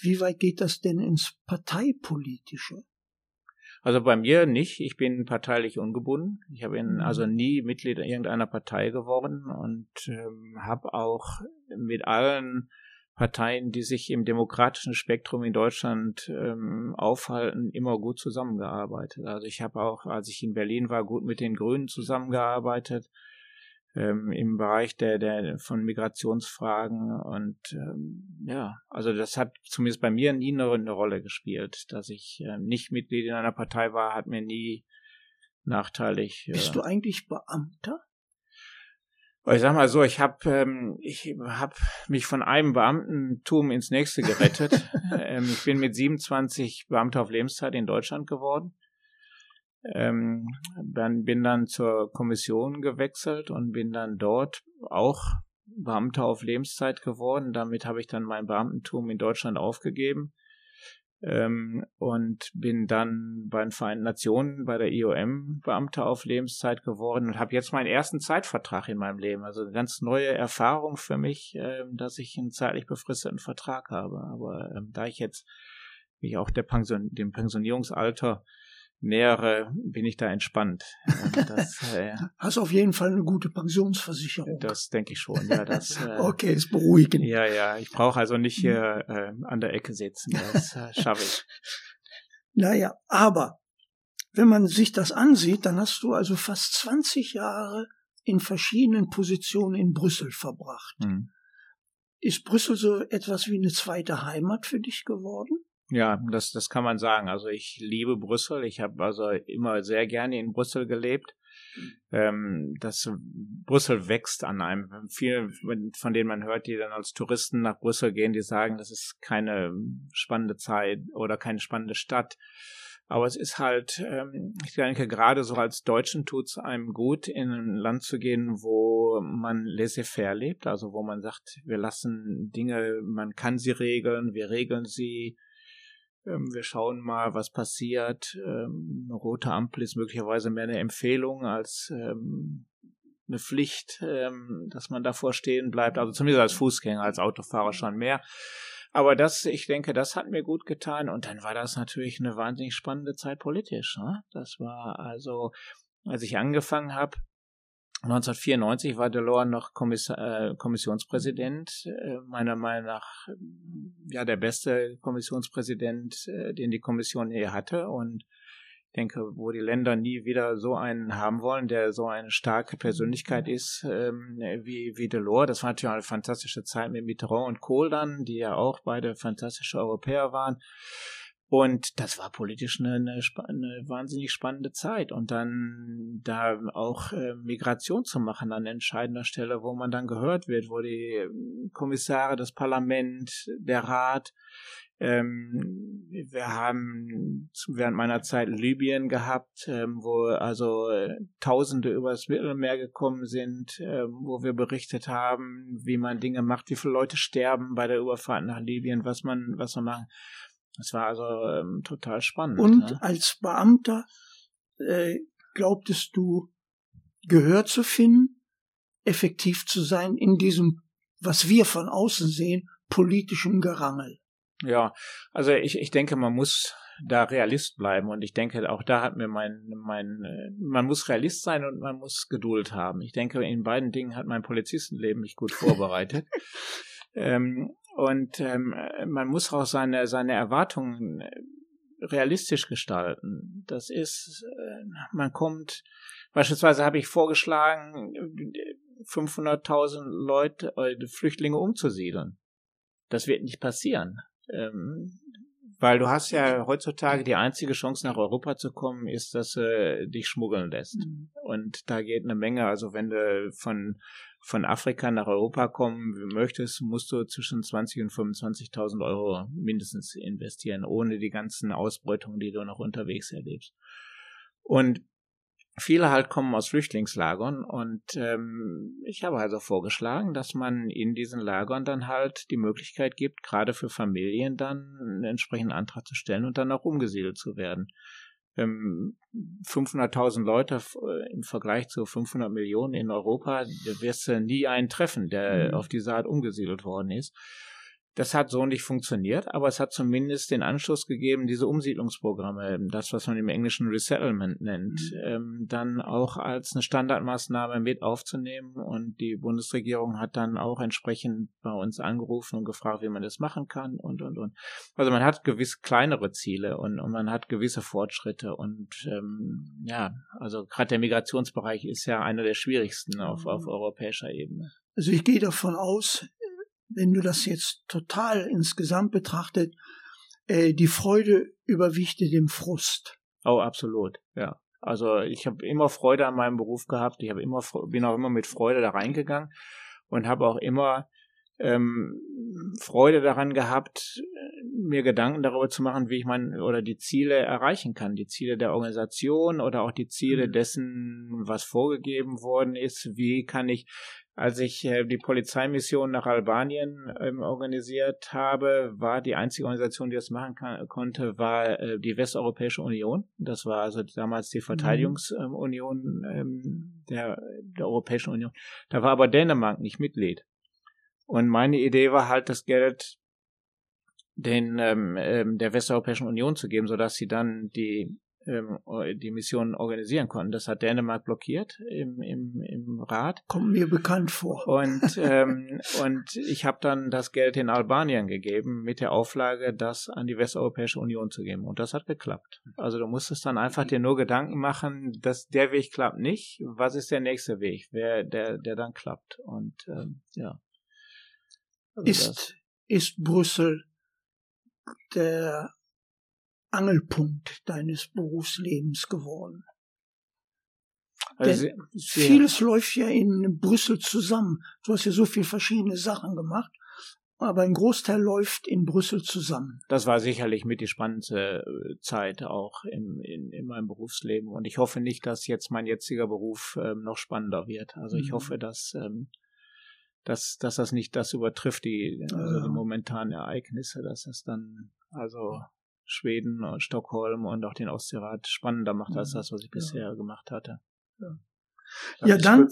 wie weit geht das denn ins Parteipolitische? Also bei mir nicht. Ich bin parteilich ungebunden. Ich habe mhm. also nie Mitglied irgendeiner Partei geworden und ähm, habe auch mit allen Parteien, die sich im demokratischen Spektrum in Deutschland ähm, aufhalten, immer gut zusammengearbeitet. Also ich habe auch, als ich in Berlin war, gut mit den Grünen zusammengearbeitet ähm, im Bereich der, der von Migrationsfragen und ähm, ja, also das hat zumindest bei mir nie eine, eine Rolle gespielt, dass ich äh, nicht Mitglied in einer Partei war, hat mir nie nachteilig. Bist äh, du eigentlich Beamter? Ich sag mal so, ich habe ähm, ich hab mich von einem Beamtentum ins nächste gerettet. ähm, ich bin mit 27 Beamter auf Lebenszeit in Deutschland geworden. Ähm, dann bin dann zur Kommission gewechselt und bin dann dort auch Beamter auf Lebenszeit geworden. Damit habe ich dann mein Beamtentum in Deutschland aufgegeben ähm, und bin dann bei den Vereinten Nationen bei der IOM Beamter auf Lebenszeit geworden und habe jetzt meinen ersten Zeitvertrag in meinem Leben. Also eine ganz neue Erfahrung für mich, äh, dass ich einen zeitlich befristeten Vertrag habe. Aber ähm, da ich jetzt mich auch der Pension, dem Pensionierungsalter nähere, bin ich da entspannt. Das, äh, Hast auf jeden Fall eine gute Pensionsversicherung. Das denke ich schon, ja. Das, äh, okay, ist beruhigend. Ja, ja, ich brauche also nicht hier äh, an der Ecke sitzen, das äh, schaffe ich. Naja, aber wenn man sich das ansieht, dann hast du also fast 20 Jahre in verschiedenen Positionen in Brüssel verbracht. Hm. Ist Brüssel so etwas wie eine zweite Heimat für dich geworden? Ja, das, das kann man sagen. Also ich liebe Brüssel. Ich habe also immer sehr gerne in Brüssel gelebt. Ähm, das Brüssel wächst an einem. Viele, von denen man hört, die dann als Touristen nach Brüssel gehen, die sagen, das ist keine spannende Zeit oder keine spannende Stadt. Aber es ist halt, ähm, ich denke, gerade so als Deutschen tut es einem gut, in ein Land zu gehen, wo man laissez-faire lebt, also wo man sagt, wir lassen Dinge, man kann sie regeln, wir regeln sie, wir schauen mal, was passiert. Ähm, eine rote Ampel ist möglicherweise mehr eine Empfehlung als ähm, eine Pflicht, dass man davor stehen bleibt. Also zumindest als Fußgänger, als Autofahrer schon mehr. Aber das, ich denke, das hat mir gut getan. Und dann war das natürlich eine wahnsinnig spannende Zeit politisch. Ne? Das war also, als ich angefangen habe, 1994 war Delors noch Kommissar, äh, Kommissionspräsident, äh, meiner Meinung nach ja der beste Kommissionspräsident, äh, den die Kommission je hatte und ich denke, wo die Länder nie wieder so einen haben wollen, der so eine starke Persönlichkeit ist ähm, wie, wie Delors. Das war natürlich eine fantastische Zeit mit Mitterrand und Kohl dann, die ja auch beide fantastische Europäer waren. Und das war politisch eine, eine, eine, wahnsinnig spannende Zeit. Und dann da auch äh, Migration zu machen an entscheidender Stelle, wo man dann gehört wird, wo die ähm, Kommissare, das Parlament, der Rat, ähm, wir haben während meiner Zeit Libyen gehabt, ähm, wo also äh, Tausende übers Mittelmeer gekommen sind, äh, wo wir berichtet haben, wie man Dinge macht, wie viele Leute sterben bei der Überfahrt nach Libyen, was man, was man machen. Das war also ähm, total spannend. Und ne? als Beamter äh, glaubtest du Gehör zu finden, effektiv zu sein in diesem, was wir von außen sehen, politischen Gerangel. Ja, also ich, ich denke, man muss da Realist bleiben und ich denke, auch da hat mir mein, mein, äh, man muss Realist sein und man muss Geduld haben. Ich denke, in beiden Dingen hat mein Polizistenleben mich gut vorbereitet. ähm, und ähm, man muss auch seine, seine Erwartungen äh, realistisch gestalten. Das ist, äh, man kommt, beispielsweise habe ich vorgeschlagen, 500.000 Leute, äh, Flüchtlinge umzusiedeln. Das wird nicht passieren. Ähm, Weil du hast ja heutzutage die einzige Chance nach Europa zu kommen, ist, dass du dich schmuggeln lässt. Mhm. Und da geht eine Menge. Also wenn du von, von Afrika nach Europa kommen möchtest, musst du zwischen 20 und 25.000 Euro mindestens investieren, ohne die ganzen Ausbeutungen, die du noch unterwegs erlebst. Und Viele halt kommen aus Flüchtlingslagern und ähm, ich habe also vorgeschlagen, dass man in diesen Lagern dann halt die Möglichkeit gibt, gerade für Familien dann einen entsprechenden Antrag zu stellen und dann auch umgesiedelt zu werden. Ähm, 500.000 Leute äh, im Vergleich zu 500 Millionen in Europa, wirst du nie einen treffen, der mhm. auf diese Art umgesiedelt worden ist. Das hat so nicht funktioniert, aber es hat zumindest den Anschluss gegeben, diese Umsiedlungsprogramme, das, was man im Englischen Resettlement nennt, mhm. ähm, dann auch als eine Standardmaßnahme mit aufzunehmen. Und die Bundesregierung hat dann auch entsprechend bei uns angerufen und gefragt, wie man das machen kann und, und, und. Also man hat gewiss kleinere Ziele und, und man hat gewisse Fortschritte. Und ähm, ja, also gerade der Migrationsbereich ist ja einer der schwierigsten auf, auf mhm. europäischer Ebene. Also ich gehe davon aus, wenn du das jetzt total insgesamt betrachtet, äh, die Freude überwiegte dem Frust. Oh, absolut, ja. Also ich habe immer Freude an meinem Beruf gehabt. Ich habe immer bin auch immer mit Freude da reingegangen und habe auch immer ähm, Freude daran gehabt, mir Gedanken darüber zu machen, wie ich mein oder die Ziele erreichen kann, die Ziele der Organisation oder auch die Ziele mhm. dessen, was vorgegeben worden ist. Wie kann ich als ich äh, die Polizeimission nach Albanien ähm, organisiert habe, war die einzige Organisation, die das machen kann, konnte, war äh, die Westeuropäische Union. Das war also damals die mhm. Verteidigungsunion ähm, der, der Europäischen Union. Da war aber Dänemark nicht Mitglied. Und meine Idee war halt, das Geld den ähm, ähm der Westeuropäischen Union zu geben, sodass sie dann die ähm, die Mission organisieren konnten. Das hat Dänemark blockiert im, im, im Rat. Kommt mir bekannt vor. Und, ähm, und ich habe dann das Geld in Albanien gegeben mit der Auflage, das an die Westeuropäische Union zu geben. Und das hat geklappt. Also du musstest dann einfach dir nur Gedanken machen, dass der Weg klappt nicht. Was ist der nächste Weg, wer, der, der dann klappt? Und ähm, ja. Also ist, ist Brüssel der Angelpunkt deines Berufslebens geworden. Also vieles läuft ja in Brüssel zusammen. Du hast ja so viele verschiedene Sachen gemacht, aber ein Großteil läuft in Brüssel zusammen. Das war sicherlich mit die spannendste äh, Zeit auch in, in, in meinem Berufsleben. Und ich hoffe nicht, dass jetzt mein jetziger Beruf ähm, noch spannender wird. Also ich mhm. hoffe, dass, ähm, dass, dass das nicht das übertrifft, die, also die momentanen Ereignisse, dass es dann also Schweden und Stockholm und auch den Ostseerat spannender macht als das, was ich bisher ja. gemacht hatte. Ja. ja, dann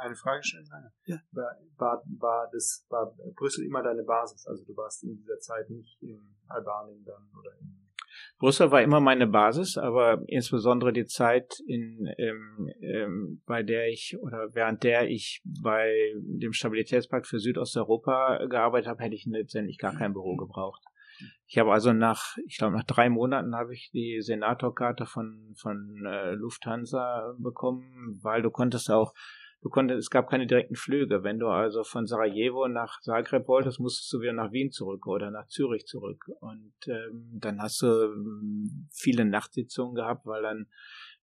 eine Frage stellen. Ja. War, war, war, das, war Brüssel immer deine Basis? Also du warst in dieser Zeit nicht in Albanien dann oder in Brüssel war immer meine Basis, aber insbesondere die Zeit, in, ähm, ähm, bei der ich oder während der ich bei dem Stabilitätspakt für Südosteuropa gearbeitet habe, hätte ich letztendlich gar kein Büro gebraucht. Ich habe also nach, ich glaube nach drei Monaten habe ich die Senatorkarte von von äh, Lufthansa bekommen, weil du konntest auch, du konntest, es gab keine direkten Flüge. Wenn du also von Sarajevo nach Zagreb wolltest, musstest du wieder nach Wien zurück oder nach Zürich zurück. Und ähm, dann hast du ähm, viele Nachtsitzungen gehabt, weil dann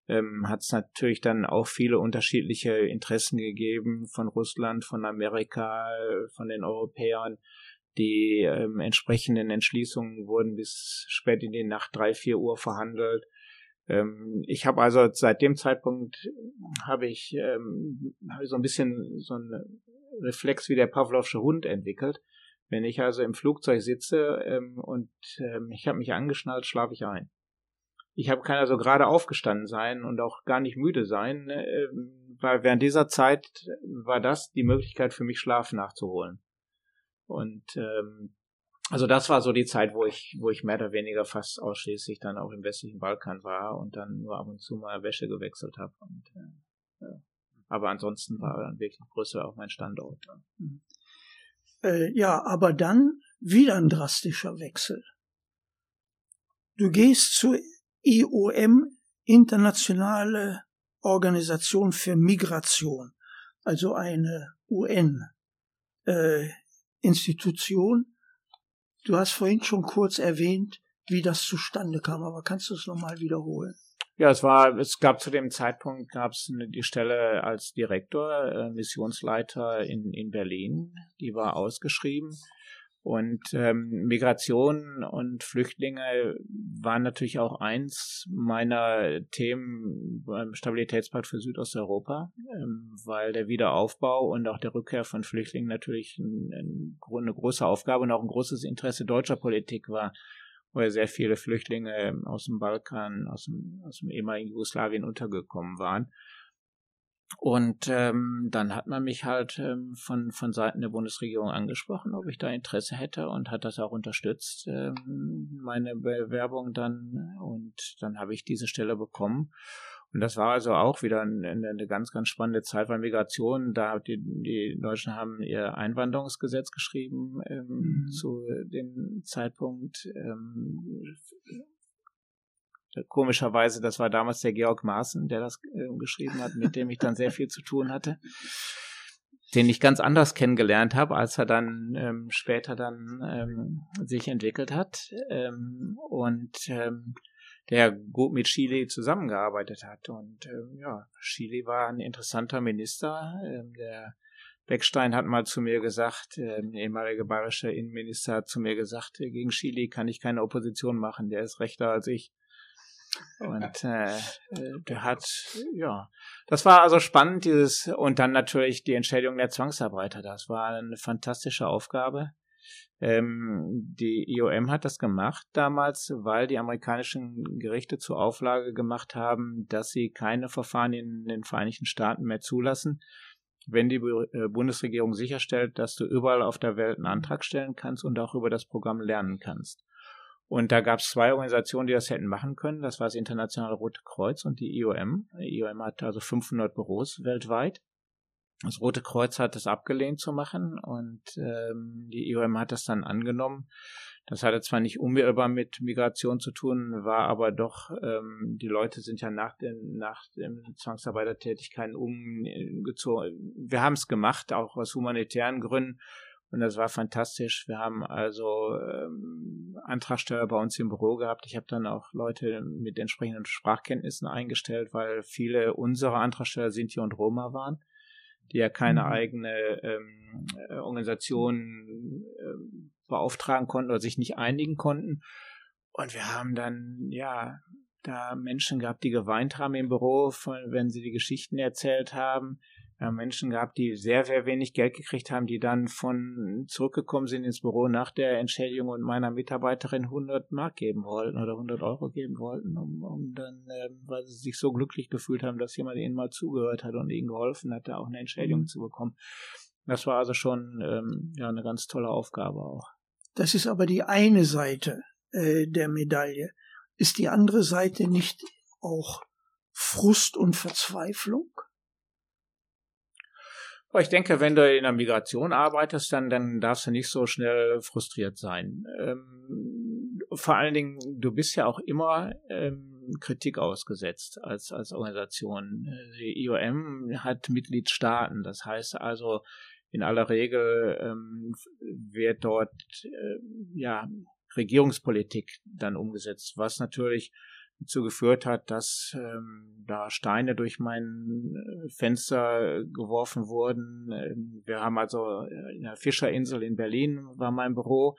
ähm, hat es natürlich dann auch viele unterschiedliche Interessen gegeben von Russland, von Amerika, von den Europäern die ähm, entsprechenden Entschließungen wurden bis spät in die Nacht drei, vier Uhr verhandelt. Ähm, ich habe also seit dem Zeitpunkt habe ich, ähm, hab ich so ein bisschen so einen Reflex wie der Pavlovsche Hund entwickelt. Wenn ich also im Flugzeug sitze ähm, und ähm, ich habe mich angeschnallt, schlafe ich ein. Ich habe kann also gerade aufgestanden sein und auch gar nicht müde sein, äh, weil während dieser Zeit war das die Möglichkeit für mich Schlaf nachzuholen. Und ähm, also das war so die Zeit, wo ich, wo ich mehr oder weniger fast ausschließlich dann auch im westlichen Balkan war und dann nur ab und zu mal Wäsche gewechselt habe. Und, äh, ja. Aber ansonsten war dann wirklich Brüssel auch mein Standort. Mhm. Äh, ja, aber dann wieder ein drastischer Wechsel. Du gehst zur IOM, Internationale Organisation für Migration, also eine UN. Äh, Institution. Du hast vorhin schon kurz erwähnt, wie das zustande kam. Aber kannst du es nochmal wiederholen? Ja, es war, es gab zu dem Zeitpunkt gab es die Stelle als Direktor, äh, Missionsleiter in, in Berlin, die war ausgeschrieben. Und ähm, Migration und Flüchtlinge waren natürlich auch eins meiner Themen beim Stabilitätspakt für Südosteuropa, ähm, weil der Wiederaufbau und auch der Rückkehr von Flüchtlingen natürlich ein, ein, eine große Aufgabe und auch ein großes Interesse deutscher Politik war, wo ja sehr viele Flüchtlinge aus dem Balkan, aus dem, aus dem ehemaligen Jugoslawien untergekommen waren. Und ähm, dann hat man mich halt ähm, von, von Seiten der Bundesregierung angesprochen, ob ich da Interesse hätte und hat das auch unterstützt, ähm, meine Bewerbung dann. Und dann habe ich diese Stelle bekommen. Und das war also auch wieder eine, eine ganz, ganz spannende Zeit, weil Migration, da die, die Deutschen haben ihr Einwanderungsgesetz geschrieben ähm, mhm. zu dem Zeitpunkt. Ähm, Komischerweise, das war damals der Georg Maaßen, der das äh, geschrieben hat, mit dem ich dann sehr viel zu tun hatte, den ich ganz anders kennengelernt habe, als er dann ähm, später dann ähm, sich entwickelt hat ähm, und ähm, der gut mit Chile zusammengearbeitet hat. Und ähm, ja, Chile war ein interessanter Minister. Ähm, der Beckstein hat mal zu mir gesagt, äh, ehemaliger bayerischer Innenminister hat zu mir gesagt, gegen Chile kann ich keine Opposition machen, der ist rechter als ich. Und äh, äh, der hat, ja, das war also spannend, dieses, und dann natürlich die Entschädigung der Zwangsarbeiter. Das war eine fantastische Aufgabe. Ähm, die IOM hat das gemacht damals, weil die amerikanischen Gerichte zur Auflage gemacht haben, dass sie keine Verfahren in den Vereinigten Staaten mehr zulassen, wenn die äh, Bundesregierung sicherstellt, dass du überall auf der Welt einen Antrag stellen kannst und auch über das Programm lernen kannst. Und da gab es zwei Organisationen, die das hätten machen können. Das war das Internationale Rote Kreuz und die IOM. Die IOM hat also 500 Büros weltweit. Das Rote Kreuz hat es abgelehnt zu machen und ähm, die IOM hat das dann angenommen. Das hatte zwar nicht unmittelbar mit Migration zu tun, war aber doch, ähm, die Leute sind ja nach den, nach den Zwangsarbeitertätigkeiten umgezogen. Wir haben es gemacht, auch aus humanitären Gründen. Und das war fantastisch. Wir haben also ähm, Antragsteller bei uns im Büro gehabt. Ich habe dann auch Leute mit entsprechenden Sprachkenntnissen eingestellt, weil viele unserer Antragsteller Sinti und Roma waren, die ja keine mhm. eigene ähm, äh, Organisation äh, beauftragen konnten oder sich nicht einigen konnten. Und wir haben dann, ja, da Menschen gehabt, die geweint haben im Büro, von, wenn sie die Geschichten erzählt haben ja, Menschen gehabt, die sehr, sehr wenig Geld gekriegt haben, die dann von zurückgekommen sind ins Büro nach der Entschädigung und meiner Mitarbeiterin 100 Mark geben wollten oder 100 Euro geben wollten, um, um dann, äh, weil sie sich so glücklich gefühlt haben, dass jemand ihnen mal zugehört hat und ihnen geholfen hat, da auch eine Entschädigung mhm. zu bekommen. Das war also schon ähm, ja eine ganz tolle Aufgabe auch. Das ist aber die eine Seite äh, der Medaille. Ist die andere Seite nicht auch Frust und Verzweiflung? Aber ich denke, wenn du in der Migration arbeitest, dann, dann darfst du nicht so schnell frustriert sein. Ähm, vor allen Dingen, du bist ja auch immer ähm, Kritik ausgesetzt als, als Organisation. Die IOM hat Mitgliedstaaten, das heißt also, in aller Regel ähm, wird dort äh, ja Regierungspolitik dann umgesetzt, was natürlich dazu geführt hat, dass ähm, da Steine durch mein äh, Fenster geworfen wurden. Ähm, wir haben also äh, in der Fischerinsel in Berlin war mein Büro.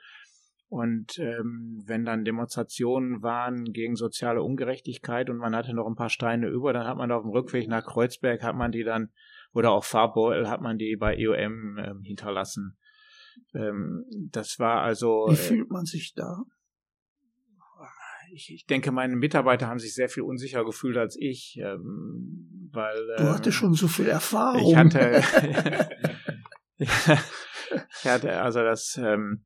Und ähm, wenn dann Demonstrationen waren gegen soziale Ungerechtigkeit und man hatte noch ein paar Steine über, dann hat man auf dem Rückweg nach Kreuzberg, hat man die dann, oder auch Farbbeutel, hat man die bei EOM ähm, hinterlassen. Ähm, das war also. Wie fühlt man sich da? Ich, ich denke, meine Mitarbeiter haben sich sehr viel unsicher gefühlt als ich, ähm, weil du ähm, hattest schon so viel Erfahrung. Ich hatte, ich hatte also das, ähm,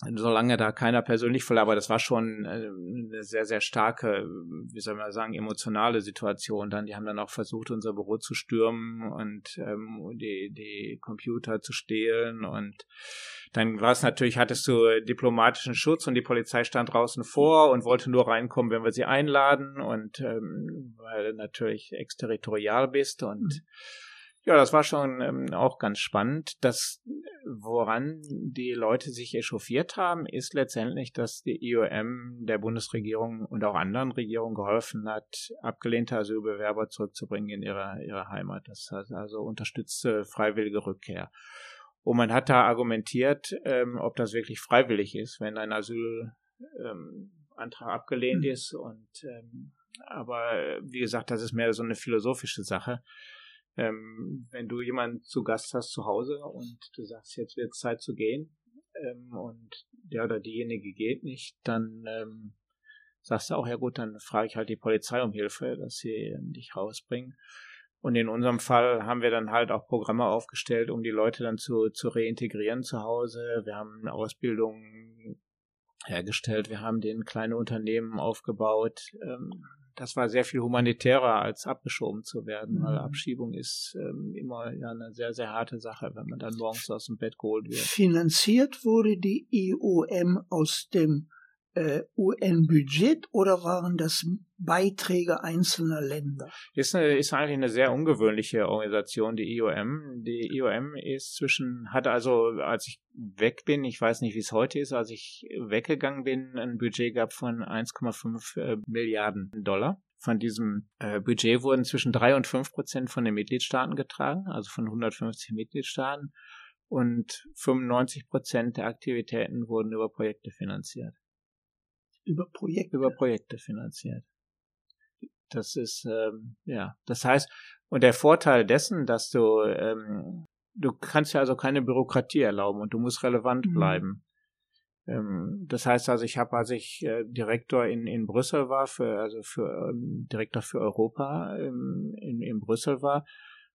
solange da keiner persönlich voll, aber das war schon äh, eine sehr, sehr starke, wie soll man sagen, emotionale Situation. Dann, die haben dann auch versucht, unser Büro zu stürmen und ähm, die, die Computer zu stehlen und dann war es natürlich, hattest du diplomatischen Schutz und die Polizei stand draußen vor und wollte nur reinkommen, wenn wir sie einladen und ähm, weil du natürlich exterritorial bist und mhm. Ja, das war schon ähm, auch ganz spannend. Das woran die Leute sich echauffiert haben, ist letztendlich, dass die IOM der Bundesregierung und auch anderen Regierungen geholfen hat, abgelehnte Asylbewerber zurückzubringen in ihre, ihre Heimat. Das heißt also unterstützte freiwillige Rückkehr. Und man hat da argumentiert, ähm, ob das wirklich freiwillig ist, wenn ein Asylantrag ähm, abgelehnt mhm. ist. Und ähm, aber wie gesagt, das ist mehr so eine philosophische Sache ähm, wenn du jemanden zu Gast hast zu Hause und du sagst, jetzt wird Zeit zu gehen ähm, und der oder diejenige geht nicht, dann ähm, sagst du auch, ja gut, dann frage ich halt die Polizei um Hilfe, dass sie dich rausbringen. Und in unserem Fall haben wir dann halt auch Programme aufgestellt, um die Leute dann zu, zu reintegrieren zu Hause. Wir haben eine Ausbildung hergestellt, wir haben den kleine Unternehmen aufgebaut. Ähm, das war sehr viel humanitärer, als abgeschoben zu werden, weil mhm. Abschiebung ist ähm, immer ja eine sehr, sehr harte Sache, wenn man dann morgens aus dem Bett geholt wird. Finanziert wurde die IOM aus dem UN-Budget oder waren das Beiträge einzelner Länder? Ist, eine, ist eigentlich eine sehr ungewöhnliche Organisation, die IOM. Die IOM ist zwischen, hatte also, als ich weg bin, ich weiß nicht, wie es heute ist, als ich weggegangen bin, ein Budget gab von 1,5 äh, Milliarden Dollar. Von diesem äh, Budget wurden zwischen drei und fünf Prozent von den Mitgliedstaaten getragen, also von 150 Mitgliedstaaten. Und 95 Prozent der Aktivitäten wurden über Projekte finanziert über Projekte. Über Projekte finanziert. Das ist, ähm, ja, das heißt, und der Vorteil dessen, dass du, ähm, du kannst ja also keine Bürokratie erlauben und du musst relevant mhm. bleiben. Ähm, das heißt also, ich habe, als ich äh, Direktor in, in Brüssel war, für, also für ähm, Direktor für Europa ähm, in, in Brüssel war,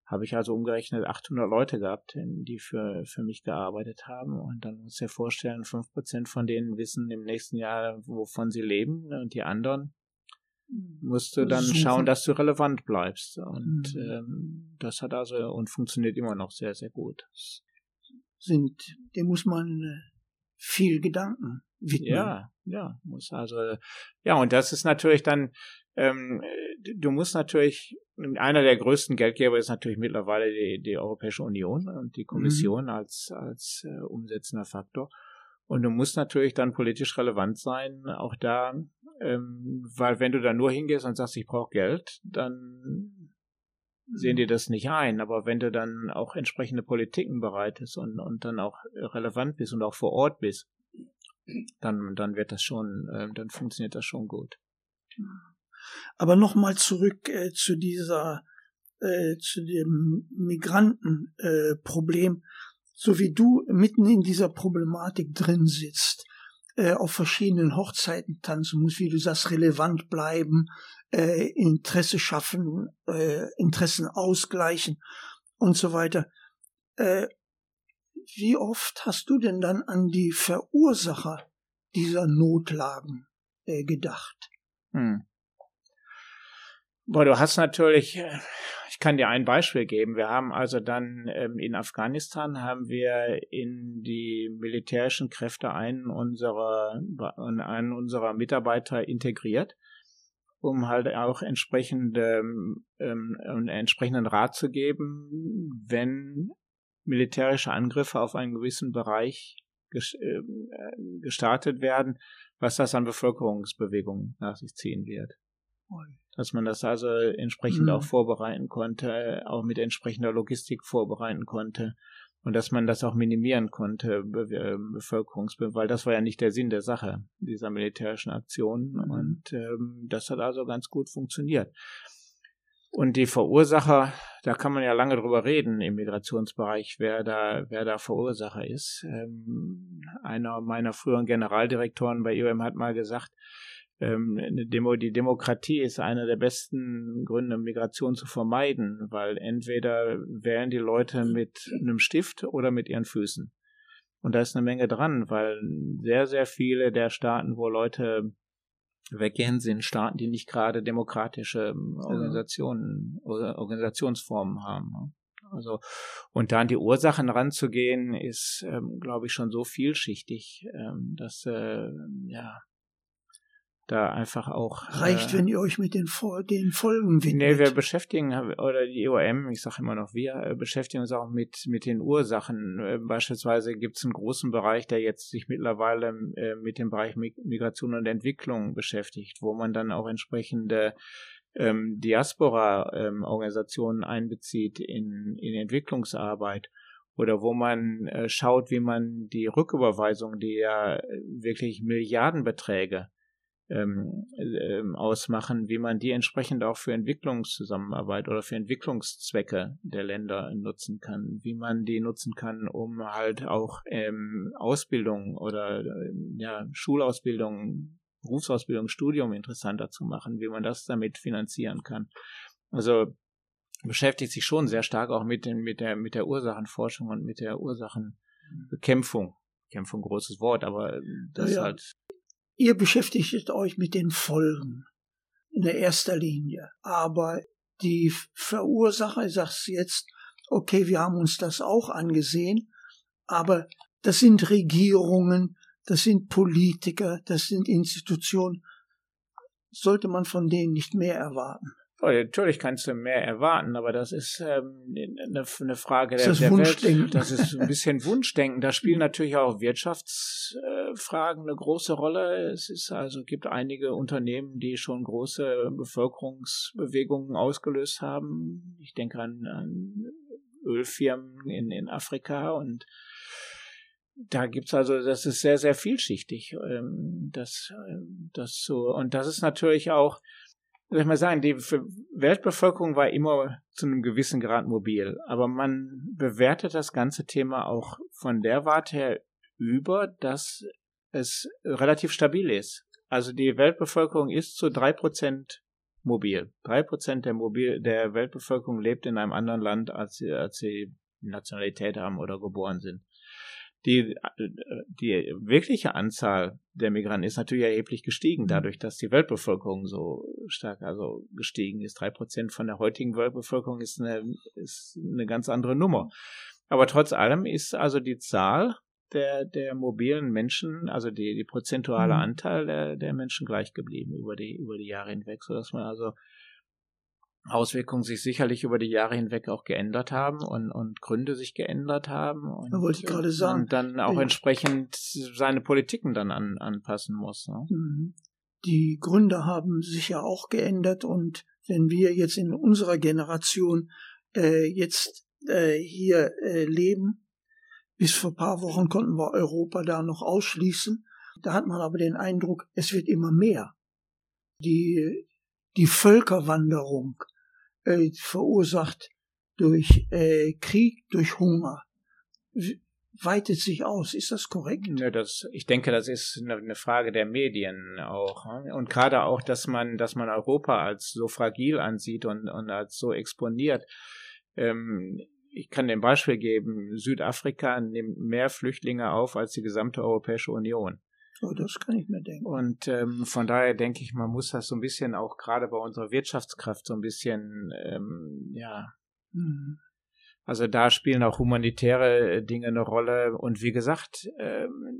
habe ich also umgerechnet 800 Leute gehabt, die für, für mich gearbeitet haben. Und dann muss ich dir vorstellen, 5% von denen wissen im nächsten Jahr, wovon sie leben. Und die anderen musst du dann schauen, dass du relevant bleibst. Und mhm. ähm, das hat also und funktioniert immer noch sehr, sehr gut. Sind, dem muss man äh, viel Gedanken widmen. Ja, ja, muss also, ja, und das ist natürlich dann, ähm, du musst natürlich, einer der größten Geldgeber ist natürlich mittlerweile die, die Europäische Union und die Kommission mhm. als, als äh, umsetzender Faktor. Und du musst natürlich dann politisch relevant sein, auch da, ähm, weil wenn du da nur hingehst und sagst, ich brauche Geld, dann sehen die das nicht ein. Aber wenn du dann auch entsprechende Politiken bereitest und, und dann auch relevant bist und auch vor Ort bist, dann, dann wird das schon, äh, dann funktioniert das schon gut. Aber nochmal zurück äh, zu dieser, äh, zu dem Migrantenproblem, äh, so wie du mitten in dieser Problematik drin sitzt, äh, auf verschiedenen Hochzeiten tanzen musst, wie du sagst, relevant bleiben, äh, Interesse schaffen, Interessen ausgleichen und so weiter. Wie oft hast du denn dann an die Verursacher dieser Notlagen äh, gedacht? Hm. Boah, du hast natürlich, äh, ich kann dir ein Beispiel geben. Wir haben also dann ähm, in Afghanistan haben wir in die militärischen Kräfte einen unserer, einen unserer Mitarbeiter integriert, um halt auch entsprechende, ähm, einen entsprechenden Rat zu geben, wenn militärische Angriffe auf einen gewissen Bereich äh, gestartet werden, was das an Bevölkerungsbewegungen nach sich ziehen wird dass man das also entsprechend mhm. auch vorbereiten konnte, auch mit entsprechender Logistik vorbereiten konnte und dass man das auch minimieren konnte, Be äh, Bevölkerungsbe weil das war ja nicht der Sinn der Sache dieser militärischen Aktion mhm. und ähm, das hat also ganz gut funktioniert. Und die Verursacher, da kann man ja lange drüber reden im Migrationsbereich, wer da, wer da Verursacher ist. Ähm, einer meiner früheren Generaldirektoren bei IOM hat mal gesagt, die Demokratie ist einer der besten Gründe, Migration zu vermeiden, weil entweder wählen die Leute mit einem Stift oder mit ihren Füßen. Und da ist eine Menge dran, weil sehr, sehr viele der Staaten, wo Leute weggehen, sind Staaten, die nicht gerade demokratische ähm, Organisationen, Organisationsformen haben. Also, und da an die Ursachen ranzugehen, ist, ähm, glaube ich, schon so vielschichtig, ähm, dass, äh, ja, da einfach auch. Reicht, äh, wenn ihr euch mit den, den Folgen widmet. Nee, wir beschäftigen, oder die IOM, ich sage immer noch wir, äh, beschäftigen uns auch mit, mit den Ursachen. Äh, beispielsweise gibt es einen großen Bereich, der jetzt sich mittlerweile äh, mit dem Bereich Migration und Entwicklung beschäftigt, wo man dann auch entsprechende ähm, Diaspora-Organisationen ähm, einbezieht in, in Entwicklungsarbeit oder wo man schaut, wie man die Rücküberweisung, die ja wirklich Milliardenbeträge ähm, ähm, ausmachen, wie man die entsprechend auch für Entwicklungszusammenarbeit oder für Entwicklungszwecke der Länder nutzen kann, wie man die nutzen kann, um halt auch ähm, Ausbildung oder ähm, ja, Schulausbildung, Berufsausbildung, Studium interessanter zu machen, wie man das damit finanzieren kann. Also beschäftigt sich schon sehr stark auch mit, den, mit, der, mit der Ursachenforschung und mit der Ursachenbekämpfung. Bekämpfung, großes Wort, aber das ja, ja. halt Ihr beschäftigt euch mit den Folgen in der erster Linie. Aber die Verursacher, ich sag's jetzt, okay, wir haben uns das auch angesehen, aber das sind Regierungen, das sind Politiker, das sind Institutionen. Sollte man von denen nicht mehr erwarten? Oh, natürlich kannst du mehr erwarten, aber das ist ähm, eine, eine Frage der, das der Welt. Das ist ein bisschen Wunschdenken. Da spielen natürlich auch Wirtschaftsfragen eine große Rolle. Es ist also gibt einige Unternehmen, die schon große Bevölkerungsbewegungen ausgelöst haben. Ich denke an, an Ölfirmen in, in Afrika und da gibt's also, das ist sehr, sehr vielschichtig. Ähm, das, ähm, das so, und das ist natürlich auch soll ich mal sagen, die Weltbevölkerung war immer zu einem gewissen Grad mobil, aber man bewertet das ganze Thema auch von der Warte her über, dass es relativ stabil ist. Also die Weltbevölkerung ist zu drei Prozent mobil. Drei Prozent der, mobil der Weltbevölkerung lebt in einem anderen Land, als sie, als sie Nationalität haben oder geboren sind die, die wirkliche Anzahl der Migranten ist natürlich erheblich gestiegen, dadurch, dass die Weltbevölkerung so stark also gestiegen ist. Drei Prozent von der heutigen Weltbevölkerung ist eine, ist eine ganz andere Nummer. Aber trotz allem ist also die Zahl der, der mobilen Menschen, also die, die prozentuale mhm. Anteil der, der Menschen gleich geblieben über die, über die Jahre hinweg, so dass man also Auswirkungen sich sicherlich über die Jahre hinweg auch geändert haben und, und Gründe sich geändert haben. Und, da wollte ich gerade sagen. Und dann auch entsprechend seine Politiken dann an, anpassen muss. Ne? Mhm. Die Gründe haben sich ja auch geändert und wenn wir jetzt in unserer Generation äh, jetzt äh, hier äh, leben, bis vor paar Wochen konnten wir Europa da noch ausschließen. Da hat man aber den Eindruck, es wird immer mehr. Die, die Völkerwanderung äh, verursacht durch äh, Krieg, durch Hunger, weitet sich aus. Ist das korrekt? Ja, das, ich denke, das ist eine, eine Frage der Medien auch. Ne? Und gerade auch, dass man, dass man Europa als so fragil ansieht und, und als so exponiert. Ähm, ich kann dem Beispiel geben, Südafrika nimmt mehr Flüchtlinge auf als die gesamte Europäische Union. Oh, das kann ich mir denken. Und ähm, von daher denke ich, man muss das so ein bisschen auch gerade bei unserer Wirtschaftskraft so ein bisschen, ähm, ja. Mhm. Also da spielen auch humanitäre äh, Dinge eine Rolle. Und wie gesagt, ähm,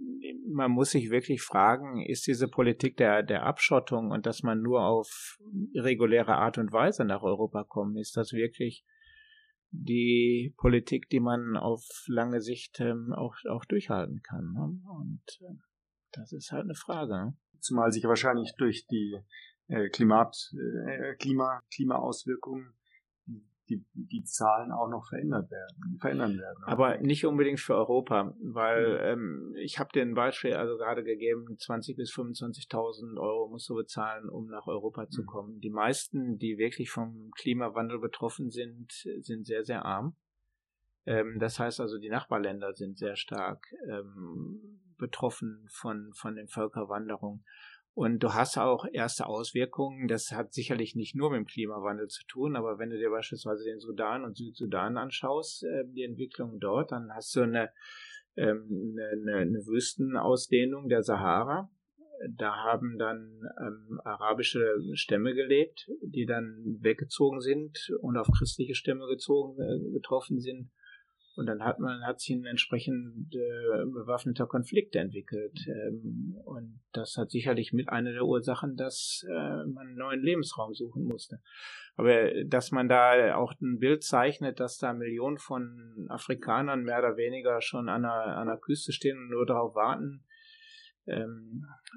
man muss sich wirklich fragen, ist diese Politik der, der Abschottung und dass man nur auf irreguläre Art und Weise nach Europa kommt, ist das wirklich die Politik, die man auf lange Sicht ähm, auch, auch durchhalten kann. Ne? Und äh, das ist halt eine Frage. Ne? Zumal sich wahrscheinlich durch die äh, Klimat, äh, Klima, Klimaauswirkungen die, die Zahlen auch noch verändert werden, verändern werden. Aber nicht unbedingt für Europa, weil mhm. ähm, ich habe dir ein Beispiel also gerade gegeben, 20 bis 25.000 Euro musst du bezahlen, um nach Europa zu mhm. kommen. Die meisten, die wirklich vom Klimawandel betroffen sind, sind sehr, sehr arm. Ähm, das heißt also, die Nachbarländer sind sehr stark ähm, betroffen von, von den Völkerwanderungen. Und du hast auch erste Auswirkungen. Das hat sicherlich nicht nur mit dem Klimawandel zu tun, aber wenn du dir beispielsweise den Sudan und Südsudan anschaust, äh, die Entwicklung dort, dann hast du eine, ähm, eine, eine Wüstenausdehnung der Sahara. Da haben dann ähm, arabische Stämme gelebt, die dann weggezogen sind und auf christliche Stämme gezogen, äh, getroffen sind. Und dann hat man, hat sich ein entsprechend äh, bewaffneter Konflikt entwickelt. Ähm, und das hat sicherlich mit einer der Ursachen, dass äh, man einen neuen Lebensraum suchen musste. Aber dass man da auch ein Bild zeichnet, dass da Millionen von Afrikanern mehr oder weniger schon an der, an der Küste stehen und nur darauf warten,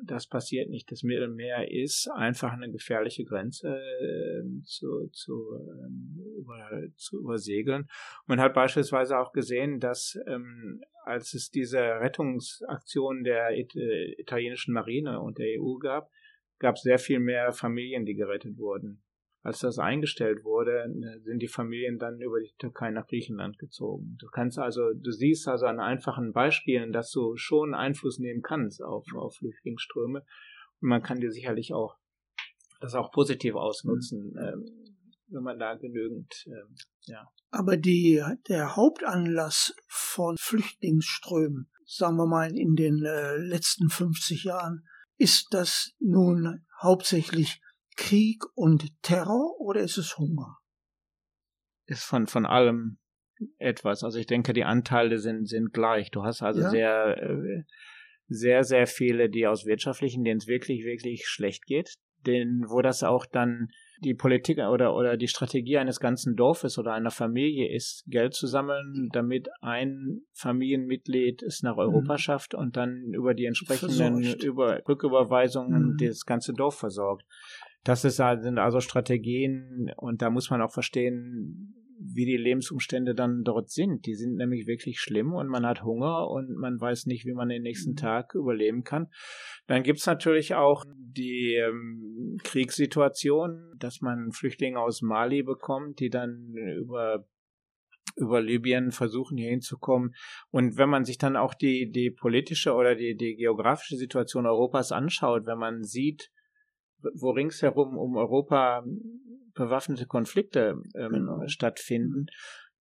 das passiert nicht. Das Mittelmeer ist einfach eine gefährliche Grenze äh, zu, zu, ähm, zu übersegeln. Man hat beispielsweise auch gesehen, dass ähm, als es diese Rettungsaktion der äh, italienischen Marine und der EU gab, gab es sehr viel mehr Familien, die gerettet wurden als das eingestellt wurde, sind die Familien dann über die Türkei nach Griechenland gezogen. Du kannst also, du siehst also an einfachen Beispielen, dass du schon Einfluss nehmen kannst auf, auf Flüchtlingsströme. Und man kann dir sicherlich auch das auch positiv ausnutzen, mhm. ähm, wenn man da genügend, ähm, ja. Aber die, der Hauptanlass von Flüchtlingsströmen, sagen wir mal in den äh, letzten 50 Jahren, ist das nun hauptsächlich Krieg und Terror oder ist es Hunger? Ist von, von allem etwas. Also ich denke, die Anteile sind, sind gleich. Du hast also ja. sehr, äh, sehr, sehr viele, die aus wirtschaftlichen, denen es wirklich, wirklich schlecht geht, denen, wo das auch dann die Politik oder, oder die Strategie eines ganzen Dorfes oder einer Familie ist, Geld zu sammeln, damit ein Familienmitglied es nach Europa mhm. schafft und dann über die entsprechenden über Rücküberweisungen mhm. das ganze Dorf versorgt. Das ist, sind also Strategien und da muss man auch verstehen, wie die Lebensumstände dann dort sind. Die sind nämlich wirklich schlimm und man hat Hunger und man weiß nicht, wie man den nächsten mhm. Tag überleben kann. Dann gibt's natürlich auch die ähm, Kriegssituation, dass man Flüchtlinge aus Mali bekommt, die dann über über Libyen versuchen hier hinzukommen. Und wenn man sich dann auch die, die politische oder die, die geografische Situation Europas anschaut, wenn man sieht, wo ringsherum um Europa bewaffnete Konflikte ähm, genau. stattfinden,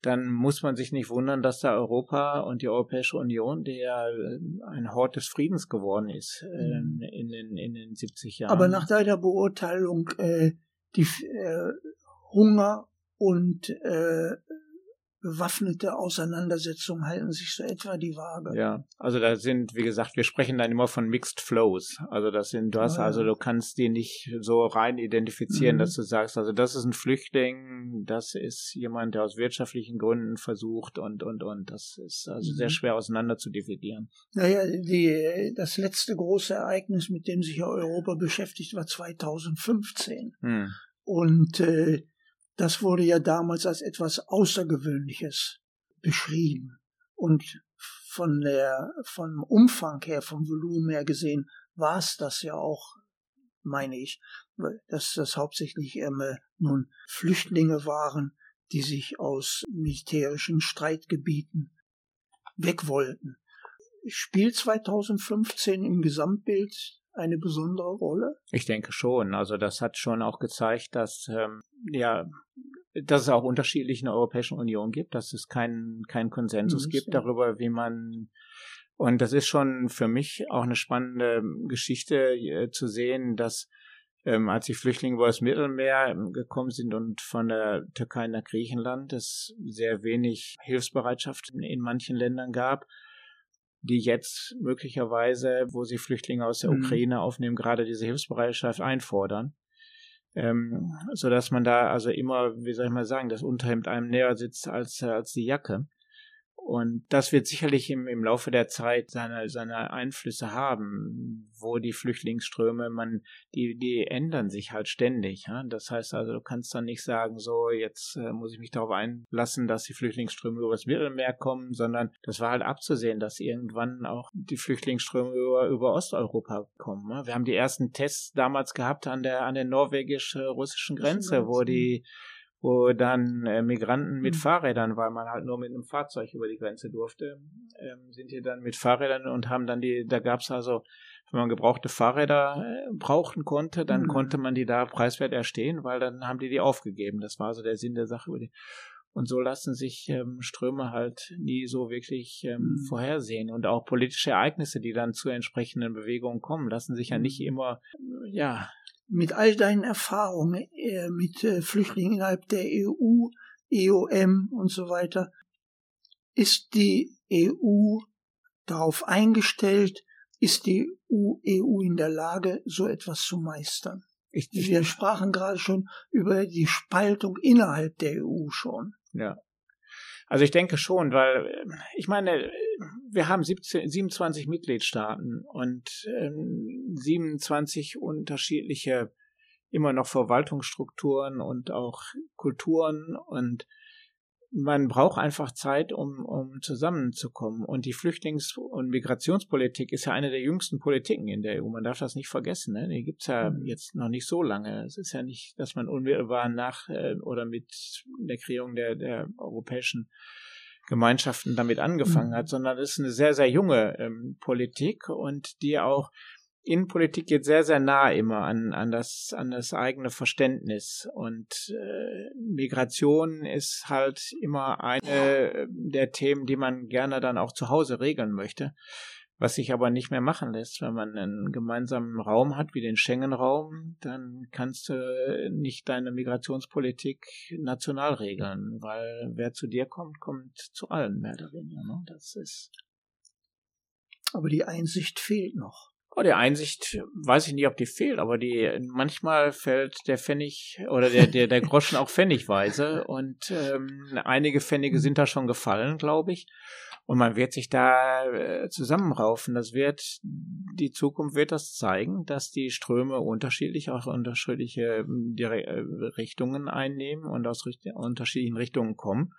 dann muss man sich nicht wundern, dass da Europa und die Europäische Union, die ja äh, ein Hort des Friedens geworden ist äh, in, den, in den 70 Jahren. Aber nach deiner Beurteilung, äh, die äh, Hunger und äh, bewaffnete Auseinandersetzungen halten sich so etwa die Waage. Ja, also da sind, wie gesagt, wir sprechen dann immer von Mixed Flows. Also das sind, du hast, ah, also du kannst die nicht so rein identifizieren, mhm. dass du sagst, also das ist ein Flüchtling, das ist jemand, der aus wirtschaftlichen Gründen versucht und, und, und. Das ist also mhm. sehr schwer auseinander zu dividieren. Naja, die, das letzte große Ereignis, mit dem sich Europa beschäftigt, war 2015. Mhm. Und äh, das wurde ja damals als etwas Außergewöhnliches beschrieben. Und von der, vom Umfang her, vom Volumen her gesehen, war es das ja auch, meine ich, dass das hauptsächlich ähm, nun Flüchtlinge waren, die sich aus militärischen Streitgebieten weg wollten. Spielt 2015 im Gesamtbild eine besondere Rolle? Ich denke schon. Also das hat schon auch gezeigt, dass ähm, ja dass es auch unterschiedlich in der Europäischen Union gibt, dass es keinen keinen Konsensus mhm, gibt ja. darüber, wie man und das ist schon für mich auch eine spannende Geschichte äh, zu sehen, dass ähm, als die Flüchtlinge über das Mittelmeer ähm, gekommen sind und von der Türkei nach Griechenland es sehr wenig Hilfsbereitschaft in, in manchen Ländern gab die jetzt möglicherweise, wo sie Flüchtlinge aus der mhm. Ukraine aufnehmen, gerade diese Hilfsbereitschaft einfordern. Ähm, so dass man da also immer, wie soll ich mal sagen, das Unterhemd einem näher sitzt als, als die Jacke. Und das wird sicherlich im, im Laufe der Zeit seine, seine Einflüsse haben, wo die Flüchtlingsströme, man, die, die ändern sich halt ständig. Ja? Das heißt also, du kannst dann nicht sagen, so, jetzt äh, muss ich mich darauf einlassen, dass die Flüchtlingsströme übers Mittelmeer kommen, sondern das war halt abzusehen, dass irgendwann auch die Flüchtlingsströme über, über Osteuropa kommen. Ja? Wir haben die ersten Tests damals gehabt an der, an der norwegisch-russischen Grenze, wo die wo dann äh, Migranten mit mhm. Fahrrädern, weil man halt nur mit einem Fahrzeug über die Grenze durfte, ähm, sind hier dann mit Fahrrädern und haben dann die, da gab's also, wenn man gebrauchte Fahrräder äh, brauchen konnte, dann mhm. konnte man die da preiswert erstehen, weil dann haben die die aufgegeben. Das war so der Sinn der Sache. Und so lassen sich ähm, Ströme halt nie so wirklich ähm, mhm. vorhersehen. Und auch politische Ereignisse, die dann zu entsprechenden Bewegungen kommen, lassen sich ja nicht mhm. immer, ja, mit all deinen Erfahrungen äh, mit äh, Flüchtlingen innerhalb der EU, EOM und so weiter, Ist die EU darauf eingestellt? Ist die EU in der Lage, so etwas zu meistern? Ich, Wir sprachen gerade schon über die Spaltung innerhalb der EU schon. Ja. Also ich denke schon, weil äh, ich meine, wir haben 17, 27 Mitgliedstaaten und ähm, 27 unterschiedliche immer noch Verwaltungsstrukturen und auch Kulturen und man braucht einfach Zeit, um, um zusammenzukommen. Und die Flüchtlings- und Migrationspolitik ist ja eine der jüngsten Politiken in der EU. Man darf das nicht vergessen. Ne? Die gibt's ja mhm. jetzt noch nicht so lange. Es ist ja nicht, dass man unmittelbar nach äh, oder mit der Kreierung der, der europäischen Gemeinschaften damit angefangen mhm. hat, sondern es ist eine sehr, sehr junge ähm, Politik und die auch Innenpolitik geht sehr, sehr nah immer an, an, das, an das eigene Verständnis. Und äh, Migration ist halt immer eine der Themen, die man gerne dann auch zu Hause regeln möchte, was sich aber nicht mehr machen lässt. Wenn man einen gemeinsamen Raum hat, wie den Schengen-Raum, dann kannst du nicht deine Migrationspolitik national regeln, weil wer zu dir kommt, kommt zu allen mehr oder weniger. Ne? Das ist. Aber die Einsicht fehlt noch. Oh, die Einsicht, weiß ich nicht, ob die fehlt, aber die manchmal fällt der Pfennig oder der, der, der Groschen auch pfennigweise und ähm, einige Pfennige sind da schon gefallen, glaube ich. Und man wird sich da äh, zusammenraufen. Das wird, die Zukunft wird das zeigen, dass die Ströme unterschiedlich, auch unterschiedliche ähm, äh, Richtungen einnehmen und aus unterschiedlichen Richtungen kommen.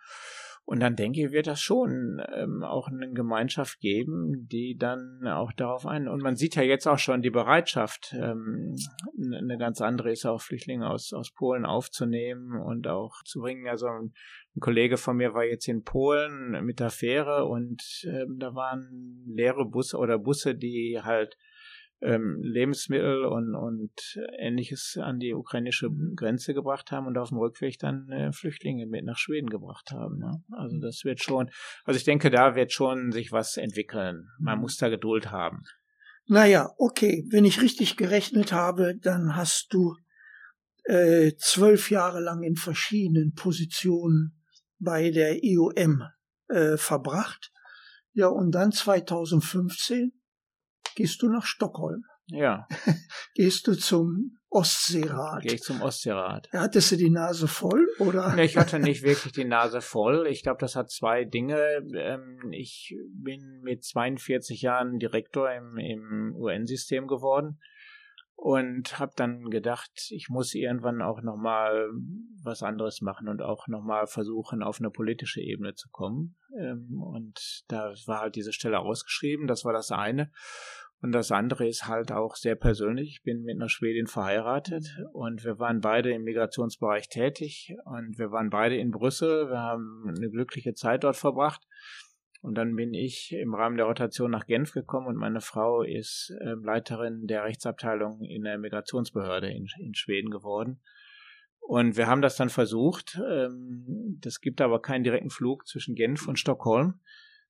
Und dann denke ich, wird das schon ähm, auch eine Gemeinschaft geben, die dann auch darauf ein. Und man sieht ja jetzt auch schon die Bereitschaft, ähm, eine ganz andere ist auch Flüchtlinge aus, aus Polen aufzunehmen und auch zu bringen. Also ein, ein Kollege von mir war jetzt in Polen mit der Fähre und ähm, da waren leere Busse oder Busse, die halt ähm, Lebensmittel und, und ähnliches an die ukrainische. Grenze gebracht haben und auf dem Rückweg dann äh, Flüchtlinge mit nach Schweden gebracht haben. Ne? Also das wird schon, also ich denke, da wird schon sich was entwickeln. Man mhm. muss da Geduld haben. Naja, okay, wenn ich richtig gerechnet habe, dann hast du äh, zwölf Jahre lang in verschiedenen Positionen bei der IOM äh, verbracht. Ja, und dann 2015 gehst du nach Stockholm. Ja. Gehst du zum Ostseerat? Gehe ich zum Ostseerat. Hattest du die Nase voll oder? Nee, ich hatte nicht wirklich die Nase voll. Ich glaube, das hat zwei Dinge. Ähm, ich bin mit 42 Jahren Direktor im, im UN-System geworden und habe dann gedacht, ich muss irgendwann auch noch mal was anderes machen und auch noch mal versuchen, auf eine politische Ebene zu kommen. Ähm, und da war halt diese Stelle ausgeschrieben. Das war das eine. Und das andere ist halt auch sehr persönlich. Ich bin mit einer Schwedin verheiratet und wir waren beide im Migrationsbereich tätig und wir waren beide in Brüssel. Wir haben eine glückliche Zeit dort verbracht. Und dann bin ich im Rahmen der Rotation nach Genf gekommen und meine Frau ist äh, Leiterin der Rechtsabteilung in der Migrationsbehörde in, in Schweden geworden. Und wir haben das dann versucht. Ähm, das gibt aber keinen direkten Flug zwischen Genf und Stockholm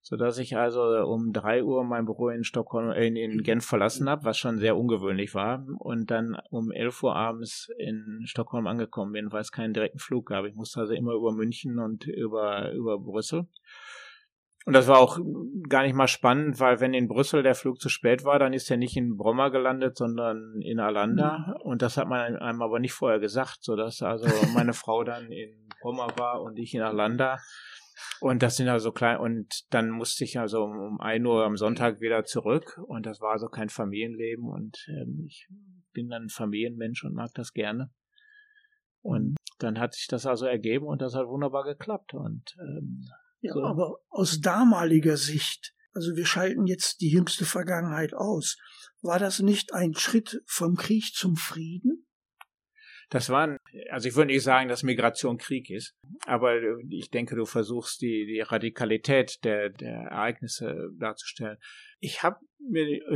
so dass ich also um drei Uhr mein Büro in Stockholm, äh, in Genf verlassen habe, was schon sehr ungewöhnlich war, und dann um elf Uhr abends in Stockholm angekommen bin, weil es keinen direkten Flug gab. Ich musste also immer über München und über über Brüssel. Und das war auch gar nicht mal spannend, weil wenn in Brüssel der Flug zu spät war, dann ist er nicht in Bromma gelandet, sondern in Alanda. Mhm. Und das hat man einem aber nicht vorher gesagt, so dass also meine Frau dann in Bromma war und ich in Alanda. Und das sind also klein, und dann musste ich also um ein Uhr am Sonntag wieder zurück und das war also kein Familienleben und ähm, ich bin dann ein Familienmensch und mag das gerne. Und dann hat sich das also ergeben und das hat wunderbar geklappt und ähm, ja, so. aber aus damaliger Sicht, also wir schalten jetzt die jüngste Vergangenheit aus, war das nicht ein Schritt vom Krieg zum Frieden? Das waren, also ich würde nicht sagen, dass Migration Krieg ist, aber ich denke, du versuchst die, die Radikalität der, der Ereignisse darzustellen. Ich habe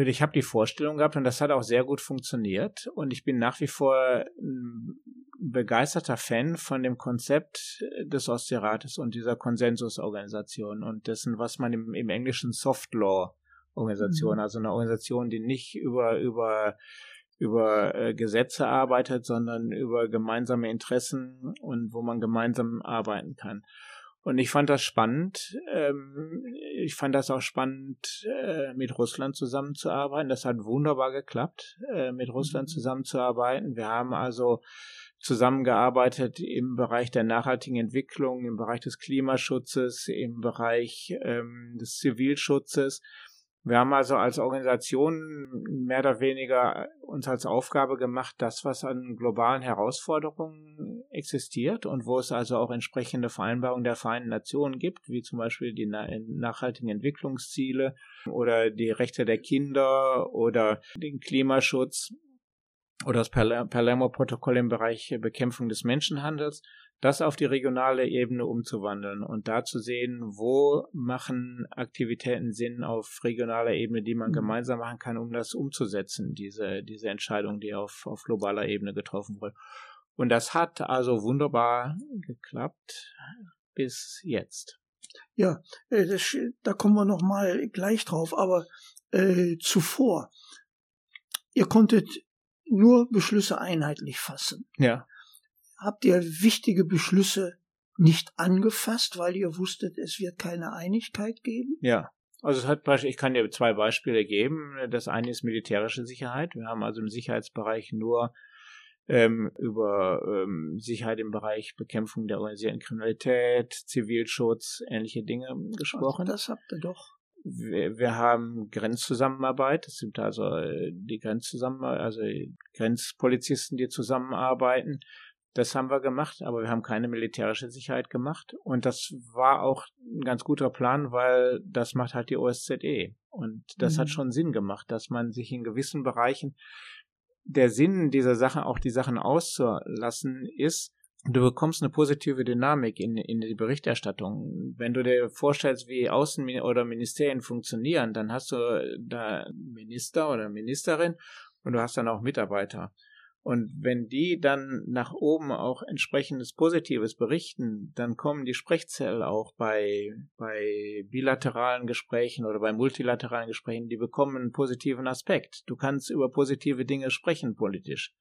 ich habe die Vorstellung gehabt und das hat auch sehr gut funktioniert und ich bin nach wie vor ein begeisterter Fan von dem Konzept des Ostseerates und dieser Konsensusorganisation und dessen, was man im, im Englischen Soft Law Organisation, mhm. also eine Organisation, die nicht über über über äh, Gesetze arbeitet, sondern über gemeinsame Interessen und wo man gemeinsam arbeiten kann. Und ich fand das spannend. Ähm, ich fand das auch spannend, äh, mit Russland zusammenzuarbeiten. Das hat wunderbar geklappt, äh, mit Russland mhm. zusammenzuarbeiten. Wir haben also zusammengearbeitet im Bereich der nachhaltigen Entwicklung, im Bereich des Klimaschutzes, im Bereich ähm, des Zivilschutzes. Wir haben also als Organisation mehr oder weniger uns als Aufgabe gemacht, das, was an globalen Herausforderungen existiert und wo es also auch entsprechende Vereinbarungen der Vereinten Nationen gibt, wie zum Beispiel die nachhaltigen Entwicklungsziele oder die Rechte der Kinder oder den Klimaschutz oder das Palermo-Protokoll im Bereich Bekämpfung des Menschenhandels das auf die regionale Ebene umzuwandeln und da zu sehen, wo machen Aktivitäten Sinn auf regionaler Ebene, die man mhm. gemeinsam machen kann, um das umzusetzen, diese, diese Entscheidung, die auf, auf globaler Ebene getroffen wurde. Und das hat also wunderbar geklappt bis jetzt. Ja, äh, das, da kommen wir noch mal gleich drauf. Aber äh, zuvor, ihr konntet nur Beschlüsse einheitlich fassen. Ja habt ihr wichtige Beschlüsse nicht angefasst, weil ihr wusstet, es wird keine Einigkeit geben? Ja. Also es hat ich kann dir zwei Beispiele geben. Das eine ist militärische Sicherheit. Wir haben also im Sicherheitsbereich nur ähm, über ähm, Sicherheit im Bereich Bekämpfung der organisierten Kriminalität, Zivilschutz, ähnliche Dinge gesprochen. Also das habt ihr doch. Wir, wir haben Grenzzusammenarbeit. Das sind also äh, die Grenzzusammenarbeit, also Grenzpolizisten, die zusammenarbeiten. Das haben wir gemacht, aber wir haben keine militärische Sicherheit gemacht. Und das war auch ein ganz guter Plan, weil das macht halt die OSZE. Und das mhm. hat schon Sinn gemacht, dass man sich in gewissen Bereichen der Sinn dieser Sachen, auch die Sachen auszulassen, ist, du bekommst eine positive Dynamik in, in die Berichterstattung. Wenn du dir vorstellst, wie Außen- oder Ministerien funktionieren, dann hast du da Minister oder Ministerin und du hast dann auch Mitarbeiter. Und wenn die dann nach oben auch entsprechendes Positives berichten, dann kommen die Sprechzellen auch bei, bei bilateralen Gesprächen oder bei multilateralen Gesprächen, die bekommen einen positiven Aspekt. Du kannst über positive Dinge sprechen politisch.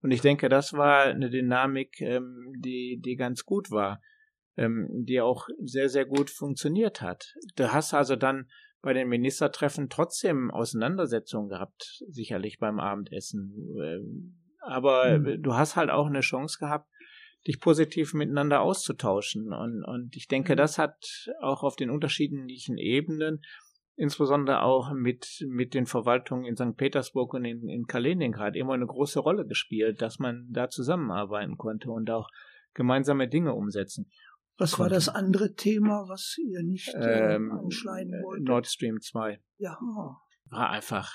Und ich denke, das war eine Dynamik, ähm, die, die ganz gut war, ähm, die auch sehr, sehr gut funktioniert hat. Du hast also dann bei den Ministertreffen trotzdem Auseinandersetzungen gehabt, sicherlich beim Abendessen ähm, aber mhm. du hast halt auch eine Chance gehabt, dich positiv miteinander auszutauschen. Und, und ich denke, mhm. das hat auch auf den unterschiedlichen Ebenen, insbesondere auch mit, mit den Verwaltungen in St. Petersburg und in, in Kaliningrad, immer eine große Rolle gespielt, dass man da zusammenarbeiten konnte und auch gemeinsame Dinge umsetzen. Was konnte. war das andere Thema, was ihr nicht äh, ähm, anschneiden wolltet? Nord Stream 2. Ja. War einfach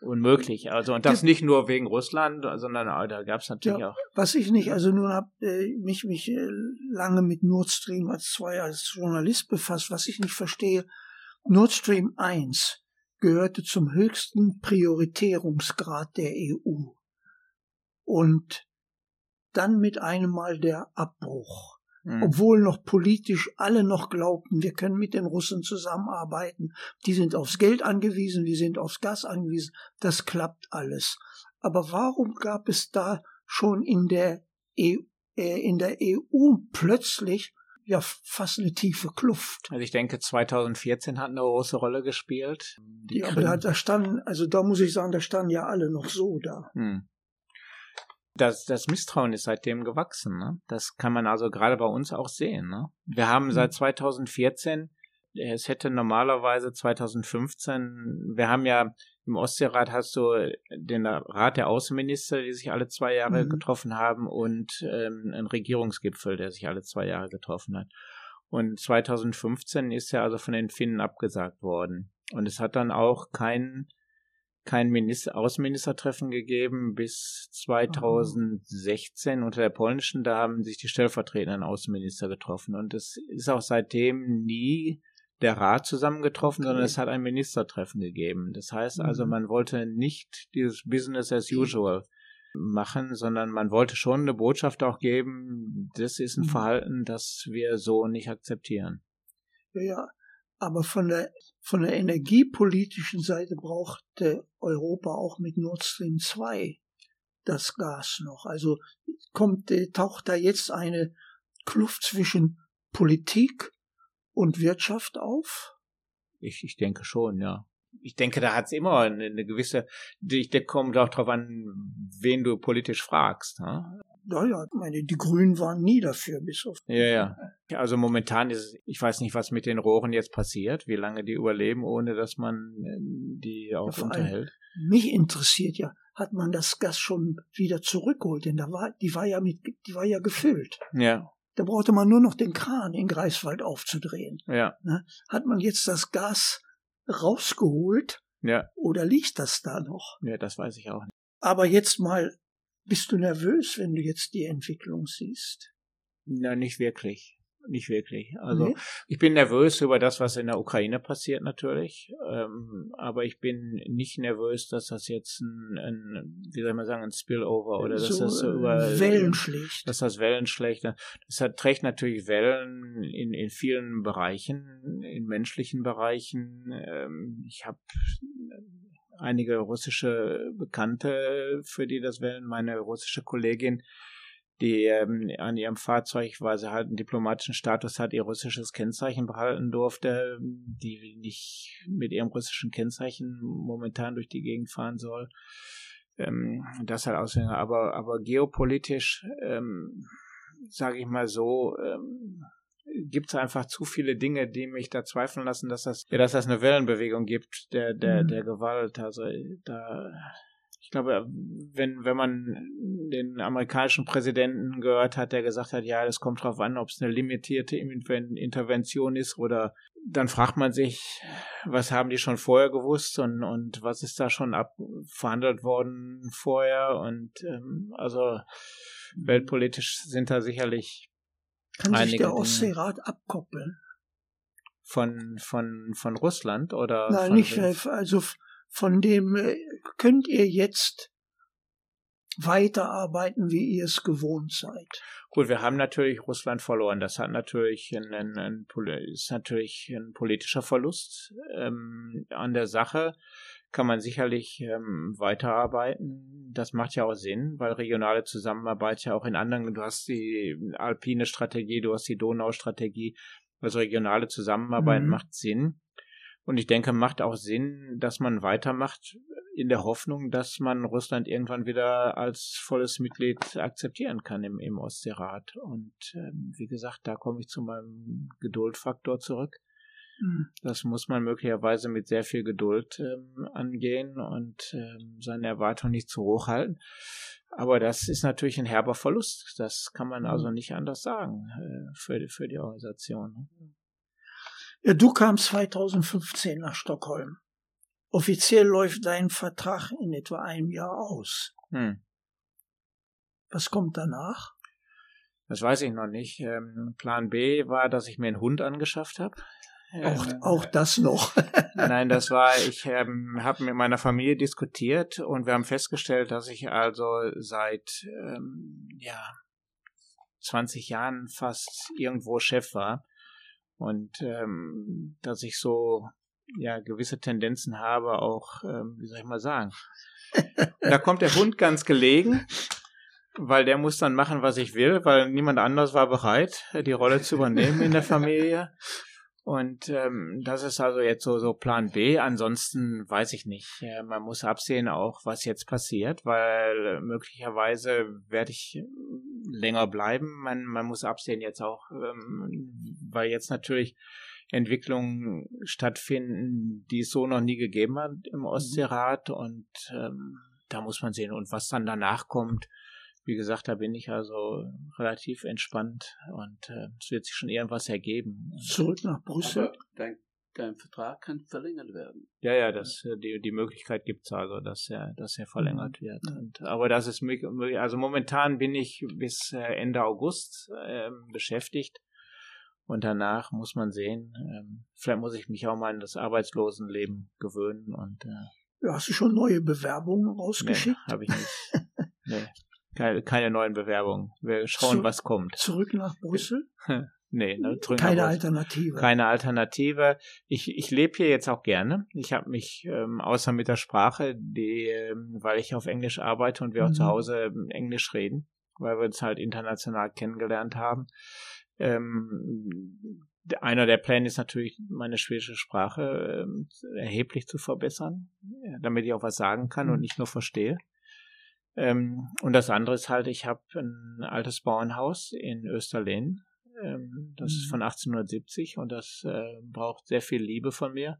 unmöglich. Also und das nicht nur wegen Russland, sondern da gab es natürlich ja, auch. Was ich nicht, also nun habe äh, mich mich äh, lange mit Nord Stream als zwei als Journalist befasst. Was ich nicht verstehe, Nord Stream 1 gehörte zum höchsten Prioritierungsgrad der EU und dann mit einem Mal der Abbruch mhm. obwohl noch politisch alle noch glaubten, wir können mit den Russen zusammenarbeiten. Die sind aufs Geld angewiesen, wir sind aufs Gas angewiesen. Das klappt alles. Aber warum gab es da schon in der, EU, äh, in der EU plötzlich ja fast eine tiefe Kluft. Also ich denke, 2014 hat eine große Rolle gespielt. Die ja, aber da, da standen, also da muss ich sagen, da standen ja alle noch so da. Hm das, das Misstrauen ist seitdem gewachsen. Ne? Das kann man also gerade bei uns auch sehen. Ne? Wir haben seit 2014, mhm. es hätte normalerweise 2015, wir haben ja im Ostseerat hast du den Rat der Außenminister, die sich alle zwei Jahre mhm. getroffen haben, und ähm, einen Regierungsgipfel, der sich alle zwei Jahre getroffen hat. Und 2015 ist er also von den Finnen abgesagt worden. Und es hat dann auch keinen kein Minister, Außenministertreffen gegeben bis 2016 unter der polnischen. Da haben sich die stellvertretenden Außenminister getroffen. Und es ist auch seitdem nie der Rat zusammengetroffen, okay. sondern es hat ein Ministertreffen gegeben. Das heißt also, mhm. man wollte nicht dieses Business as usual machen, sondern man wollte schon eine Botschaft auch geben, das ist ein mhm. Verhalten, das wir so nicht akzeptieren. Ja, ja. Aber von der, von der energiepolitischen Seite brauchte Europa auch mit Nord Stream 2 das Gas noch. Also kommt, äh, taucht da jetzt eine Kluft zwischen Politik und Wirtschaft auf? Ich, ich denke schon, ja. Ich denke, da hat es immer eine, eine gewisse, ich denke, kommt auch darauf an, wen du politisch fragst. Ne? Naja, meine, die Grünen waren nie dafür, bis auf. Ja, ja. Also momentan ist, ich weiß nicht, was mit den Rohren jetzt passiert, wie lange die überleben, ohne dass man äh, die auch ja, unterhält. Mich interessiert ja, hat man das Gas schon wieder zurückgeholt, denn da war, die war ja mit, die war ja gefüllt. Ja. Da brauchte man nur noch den Kran in Greifswald aufzudrehen. Ja. Ne? Hat man jetzt das Gas rausgeholt? Ja. Oder liegt das da noch? Ja, das weiß ich auch nicht. Aber jetzt mal, bist du nervös, wenn du jetzt die Entwicklung siehst? Na, nicht wirklich nicht wirklich. Also nee. ich bin nervös über das, was in der Ukraine passiert natürlich, ähm, aber ich bin nicht nervös, dass das jetzt ein, ein wie soll man sagen, ein Spillover oder so, dass das so über Wellen schlägt. Dass das Wellen schlägt. Das hat, trägt natürlich Wellen in, in vielen Bereichen, in menschlichen Bereichen. Ähm, ich habe einige russische Bekannte, für die das Wellen, meine russische Kollegin, die ähm, an ihrem Fahrzeug, weil sie halt einen diplomatischen Status hat, ihr russisches Kennzeichen behalten durfte, die nicht mit ihrem russischen Kennzeichen momentan durch die Gegend fahren soll. Ähm, das halt Auswirkungen. Aber, aber geopolitisch, ähm, sage ich mal so, ähm, gibt es einfach zu viele Dinge, die mich da zweifeln lassen, dass das, ja, dass das eine Wellenbewegung gibt der, der, mhm. der Gewalt. Also da ich glaube, wenn, wenn man den amerikanischen Präsidenten gehört hat, der gesagt hat, ja, das kommt drauf an, ob es eine limitierte Intervention ist oder dann fragt man sich, was haben die schon vorher gewusst und, und was ist da schon ab verhandelt worden vorher und ähm, also weltpolitisch sind da sicherlich kann sich der Ostseerat abkoppeln von von von Russland oder Nein, nicht also von dem äh, könnt ihr jetzt weiterarbeiten, wie ihr es gewohnt seid. Gut, wir haben natürlich Russland verloren. Das hat natürlich ein, ein, ein ist natürlich ein politischer Verlust ähm, an der Sache. Kann man sicherlich ähm, weiterarbeiten. Das macht ja auch Sinn, weil regionale Zusammenarbeit ja auch in anderen, du hast die alpine Strategie, du hast die Donaustrategie, also regionale Zusammenarbeit mhm. macht Sinn. Und ich denke, macht auch Sinn, dass man weitermacht in der Hoffnung, dass man Russland irgendwann wieder als volles Mitglied akzeptieren kann im, im Ostseerat. Und ähm, wie gesagt, da komme ich zu meinem Geduldfaktor zurück. Mhm. Das muss man möglicherweise mit sehr viel Geduld ähm, angehen und ähm, seine Erwartungen nicht zu hoch halten. Aber das ist natürlich ein herber Verlust. Das kann man also hm. nicht anders sagen äh, für, für die Organisation. Ne? Ja, du kamst 2015 nach Stockholm. Offiziell läuft dein Vertrag in etwa einem Jahr aus. Hm. Was kommt danach? Das weiß ich noch nicht. Ähm, Plan B war, dass ich mir einen Hund angeschafft habe. Auch, auch das noch. Nein, das war, ich ähm, habe mit meiner Familie diskutiert und wir haben festgestellt, dass ich also seit ähm, ja 20 Jahren fast irgendwo Chef war und ähm, dass ich so ja gewisse Tendenzen habe, auch ähm, wie soll ich mal sagen. da kommt der Hund ganz gelegen, weil der muss dann machen, was ich will, weil niemand anders war bereit, die Rolle zu übernehmen in der Familie. Und ähm, das ist also jetzt so, so Plan B. Ansonsten weiß ich nicht. Ja, man muss absehen auch, was jetzt passiert, weil möglicherweise werde ich länger bleiben. Man, man muss absehen jetzt auch, ähm, weil jetzt natürlich Entwicklungen stattfinden, die es so noch nie gegeben hat im mhm. Ostseerat. Und ähm, da muss man sehen. Und was dann danach kommt, wie gesagt, da bin ich also relativ entspannt und äh, es wird sich schon irgendwas ergeben. Zurück nach Brüssel. Dein, dein, Vertrag kann verlängert werden. Ja, ja, das, äh, die, die Möglichkeit gibt's also, dass er, dass er verlängert mhm. wird. Und, aber das ist möglich, also momentan bin ich bis äh, Ende August äh, beschäftigt. Und danach muss man sehen, ähm, vielleicht muss ich mich auch mal an das Arbeitslosenleben gewöhnen und äh, ja, hast du schon neue Bewerbungen rausgeschickt? Nee, habe ich nicht. nee. Keine, keine neuen Bewerbungen. Wir schauen, Zu, was kommt. Zurück nach Brüssel? nee, ne, keine nach Alternative. Keine Alternative. Ich, ich lebe hier jetzt auch gerne. Ich habe mich, ähm, außer mit der Sprache, die, ähm, weil ich auf Englisch arbeite und wir mhm. auch zu mhm. Hause ähm, Englisch reden, weil wir uns halt international kennengelernt haben, Ähm, einer der Pläne ist natürlich, meine schwedische Sprache ähm, erheblich zu verbessern, damit ich auch was sagen kann und mhm. nicht nur verstehe. Ähm, und das andere ist halt, ich habe ein altes Bauernhaus in Österlen. Ähm, das ist mhm. von 1870 und das äh, braucht sehr viel Liebe von mir.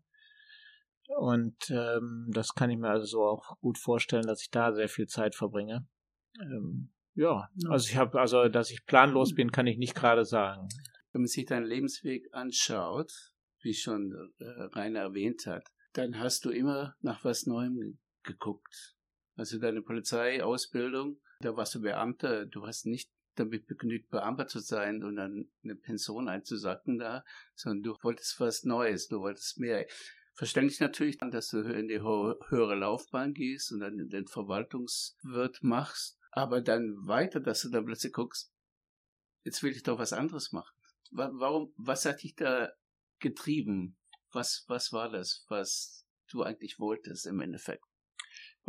Und ähm, das kann ich mir also so auch gut vorstellen, dass ich da sehr viel Zeit verbringe. Ähm, ja, also ich habe, also dass ich planlos bin, kann ich nicht gerade sagen. Wenn man sich deinen Lebensweg anschaut, wie schon äh, Rainer erwähnt hat, dann hast du immer nach was Neuem geguckt. Also deine Polizeiausbildung, da warst du Beamter, du hast nicht damit begnügt, Beamter zu sein und dann eine Pension einzusacken da, sondern du wolltest was Neues, du wolltest mehr. Verständlich natürlich dass du in die höhere Laufbahn gehst und dann den Verwaltungswirt machst, aber dann weiter, dass du dann plötzlich guckst, jetzt will ich doch was anderes machen. Warum, was hat dich da getrieben? Was, was war das, was du eigentlich wolltest im Endeffekt?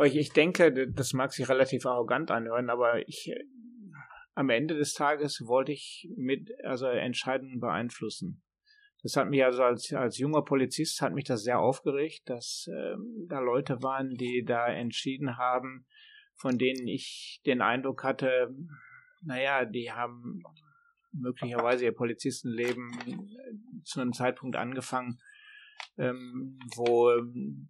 Ich denke, das mag sich relativ arrogant anhören, aber ich, am Ende des Tages wollte ich mit, also Entscheidungen beeinflussen. Das hat mich also als, als junger Polizist hat mich das sehr aufgeregt, dass ähm, da Leute waren, die da entschieden haben, von denen ich den Eindruck hatte, naja, die haben möglicherweise ihr Polizistenleben zu einem Zeitpunkt angefangen, ähm, wo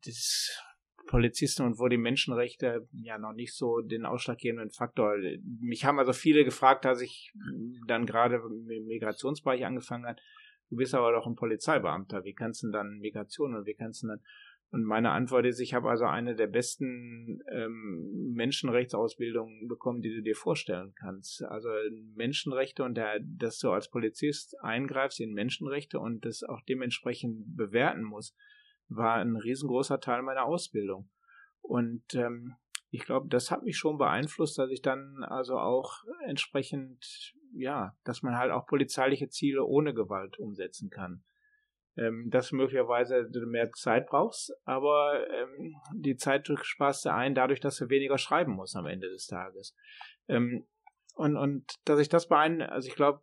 das Polizisten und wo die Menschenrechte ja noch nicht so den ausschlaggebenden Faktor. Mich haben also viele gefragt, als ich dann gerade im Migrationsbereich angefangen habe, du bist aber doch ein Polizeibeamter, wie kannst du dann Migration und wie kannst du dann und meine Antwort ist, ich habe also eine der besten ähm, Menschenrechtsausbildungen bekommen, die du dir vorstellen kannst. Also Menschenrechte und der, dass du als Polizist eingreifst in Menschenrechte und das auch dementsprechend bewerten musst, war ein riesengroßer Teil meiner Ausbildung. Und ähm, ich glaube, das hat mich schon beeinflusst, dass ich dann also auch entsprechend, ja, dass man halt auch polizeiliche Ziele ohne Gewalt umsetzen kann ähm, dass du möglicherweise mehr Zeit brauchst, aber ähm, die Zeit sparst du ein dadurch, dass du weniger schreiben musst am Ende des Tages. Ähm, und, und dass ich das beeinflusse, also ich glaube,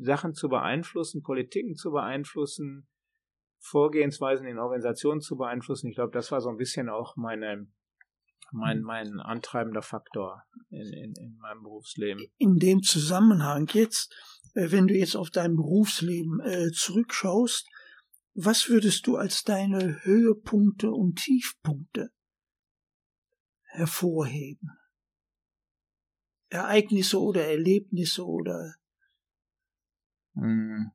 Sachen zu beeinflussen, Politiken zu beeinflussen, Vorgehensweisen in Organisationen zu beeinflussen, ich glaube, das war so ein bisschen auch meine, mein, mein antreibender Faktor in, in, in meinem Berufsleben. In dem Zusammenhang jetzt, äh, wenn du jetzt auf dein Berufsleben äh, zurückschaust, was würdest du als deine Höhepunkte und Tiefpunkte hervorheben? Ereignisse oder Erlebnisse oder hm.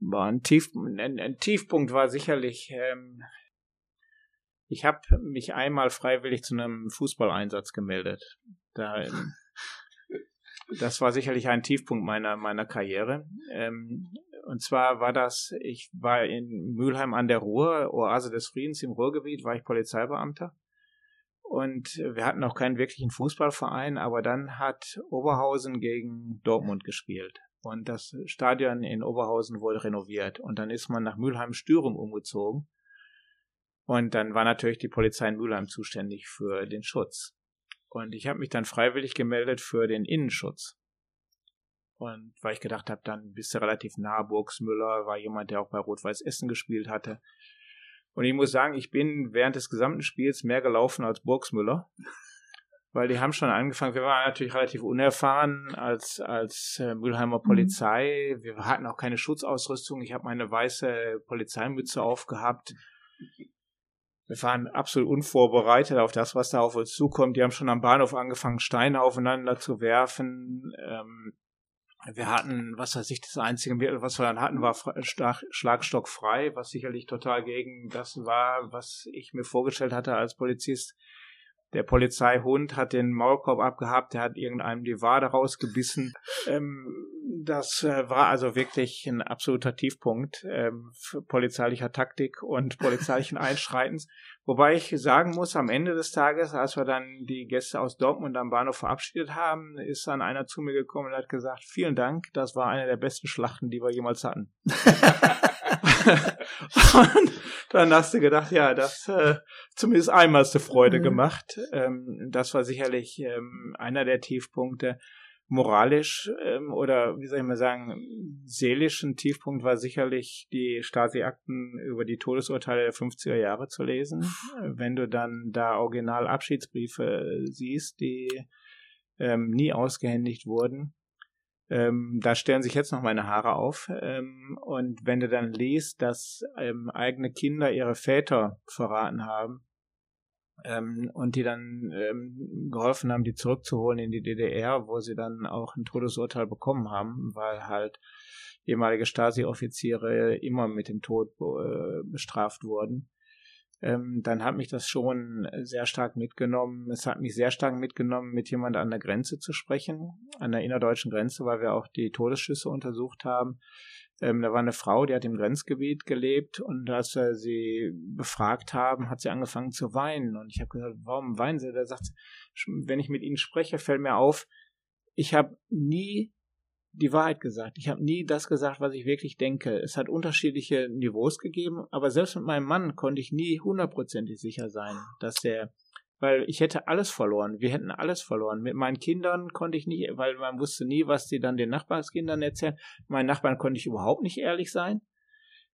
War ein, Tief, ein, ein, Tiefpunkt war sicherlich, ähm, ich habe mich einmal freiwillig zu einem Fußballeinsatz gemeldet. Da, ähm, das war sicherlich ein Tiefpunkt meiner meiner Karriere. Ähm, und zwar war das, ich war in Mülheim an der Ruhr, Oase des Friedens im Ruhrgebiet, war ich Polizeibeamter. Und wir hatten auch keinen wirklichen Fußballverein, aber dann hat Oberhausen gegen Dortmund gespielt. Und das Stadion in Oberhausen wurde renoviert. Und dann ist man nach Mülheim-Stürum umgezogen. Und dann war natürlich die Polizei in Mülheim zuständig für den Schutz. Und ich habe mich dann freiwillig gemeldet für den Innenschutz. Und weil ich gedacht habe, dann bist du relativ nah. Burgsmüller war jemand, der auch bei Rot-Weiß Essen gespielt hatte. Und ich muss sagen, ich bin während des gesamten Spiels mehr gelaufen als Burgsmüller. Weil die haben schon angefangen, wir waren natürlich relativ unerfahren als, als äh, Mülheimer mhm. Polizei. Wir hatten auch keine Schutzausrüstung. Ich habe meine weiße Polizeimütze aufgehabt. Wir waren absolut unvorbereitet auf das, was da auf uns zukommt. Die haben schon am Bahnhof angefangen, Steine aufeinander zu werfen. Ähm, wir hatten, was weiß ich, das einzige Mittel, was wir dann hatten, war Schlagstock frei, was sicherlich total gegen das war, was ich mir vorgestellt hatte als Polizist. Der Polizeihund hat den Maulkorb abgehabt, der hat irgendeinem die Wade rausgebissen. Ähm, das äh, war also wirklich ein absoluter Tiefpunkt ähm, polizeilicher Taktik und polizeilichen Einschreitens. Wobei ich sagen muss, am Ende des Tages, als wir dann die Gäste aus Dortmund am Bahnhof verabschiedet haben, ist dann einer zu mir gekommen und hat gesagt, vielen Dank, das war eine der besten Schlachten, die wir jemals hatten. und dann hast du gedacht, ja, das äh, zumindest einmal eine Freude mhm. gemacht. Ähm, das war sicherlich ähm, einer der Tiefpunkte. moralisch ähm, oder wie soll ich mal sagen, seelischen Tiefpunkt war sicherlich die Stasi-Akten über die Todesurteile der 50er Jahre zu lesen. Wenn du dann da original Abschiedsbriefe siehst, die ähm, nie ausgehändigt wurden, ähm, da stellen sich jetzt noch meine Haare auf. Ähm, und wenn du dann liest, dass ähm, eigene Kinder ihre Väter verraten haben, ähm, und die dann ähm, geholfen haben, die zurückzuholen in die DDR, wo sie dann auch ein Todesurteil bekommen haben, weil halt ehemalige Stasi-Offiziere immer mit dem Tod äh, bestraft wurden. Ähm, dann hat mich das schon sehr stark mitgenommen. Es hat mich sehr stark mitgenommen, mit jemand an der Grenze zu sprechen, an der innerdeutschen Grenze, weil wir auch die Todesschüsse untersucht haben. Ähm, da war eine Frau, die hat im Grenzgebiet gelebt und als wir sie befragt haben, hat sie angefangen zu weinen. Und ich habe gesagt, warum weinen Sie? Da sagt sie, wenn ich mit Ihnen spreche, fällt mir auf, ich habe nie die Wahrheit gesagt. Ich habe nie das gesagt, was ich wirklich denke. Es hat unterschiedliche Niveaus gegeben, aber selbst mit meinem Mann konnte ich nie hundertprozentig sicher sein, dass der weil ich hätte alles verloren. Wir hätten alles verloren. Mit meinen Kindern konnte ich nicht, weil man wusste nie, was sie dann den Nachbarskindern erzählen. Meinen Nachbarn konnte ich überhaupt nicht ehrlich sein.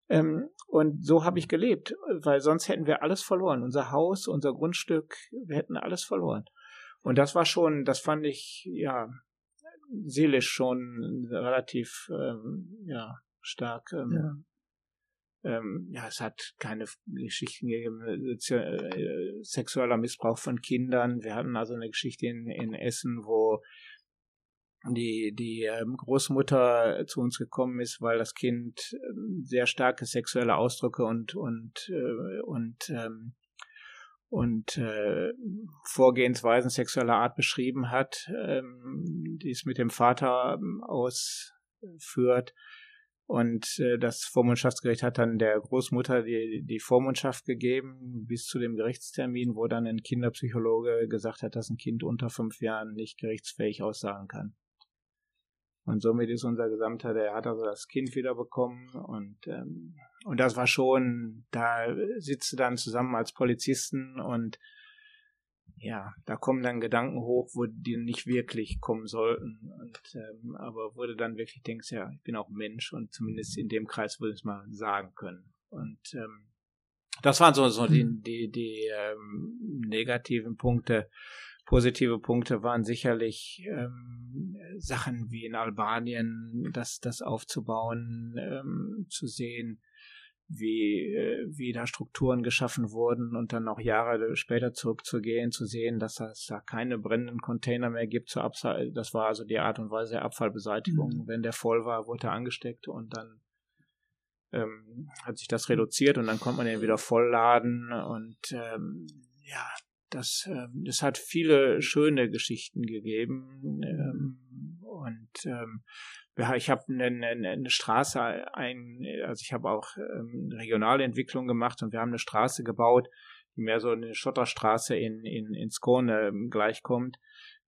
Ähm, und so habe ich gelebt, weil sonst hätten wir alles verloren. Unser Haus, unser Grundstück, wir hätten alles verloren. Und das war schon, das fand ich, ja, seelisch schon relativ, ähm, ja, stark ähm, ja ähm, ja, es hat keine Geschichten gegeben, äh, äh, sexueller Missbrauch von Kindern. Wir hatten also eine Geschichte in, in Essen, wo die, die ähm, Großmutter zu uns gekommen ist, weil das Kind ähm, sehr starke sexuelle Ausdrücke und, und, äh, und, ähm, und äh, Vorgehensweisen sexueller Art beschrieben hat, ähm, die es mit dem Vater ähm, ausführt. Und äh, das Vormundschaftsgericht hat dann der Großmutter die, die Vormundschaft gegeben bis zu dem Gerichtstermin, wo dann ein Kinderpsychologe gesagt hat, dass ein Kind unter fünf Jahren nicht gerichtsfähig aussagen kann. Und somit ist unser Gesamter, der hat also das Kind wiederbekommen und ähm, und das war schon, da sitzt du dann zusammen als Polizisten und ja, da kommen dann Gedanken hoch, wo die nicht wirklich kommen sollten. Und ähm, aber wurde dann wirklich denkst, ja, ich bin auch Mensch und zumindest in dem Kreis würde ich es mal sagen können. Und ähm, das waren so, so die, mhm. die, die ähm, negativen Punkte. Positive Punkte waren sicherlich ähm, Sachen wie in Albanien, das, das aufzubauen, ähm, zu sehen, wie, äh, wie da Strukturen geschaffen wurden und dann auch Jahre später zurückzugehen, zu sehen, dass es da keine brennenden Container mehr gibt zur Abfall. Das war also die Art und Weise der Abfallbeseitigung. Mhm. Wenn der voll war, wurde er angesteckt und dann ähm, hat sich das reduziert und dann konnte man den wieder vollladen und ähm, ja, das, äh, das hat viele schöne Geschichten gegeben ähm, und ähm, ich habe eine, eine, eine Straße ein, also ich habe auch ähm, regionale Entwicklung gemacht und wir haben eine Straße gebaut, die mehr so eine Schotterstraße in, in, in Skåne ähm, gleichkommt,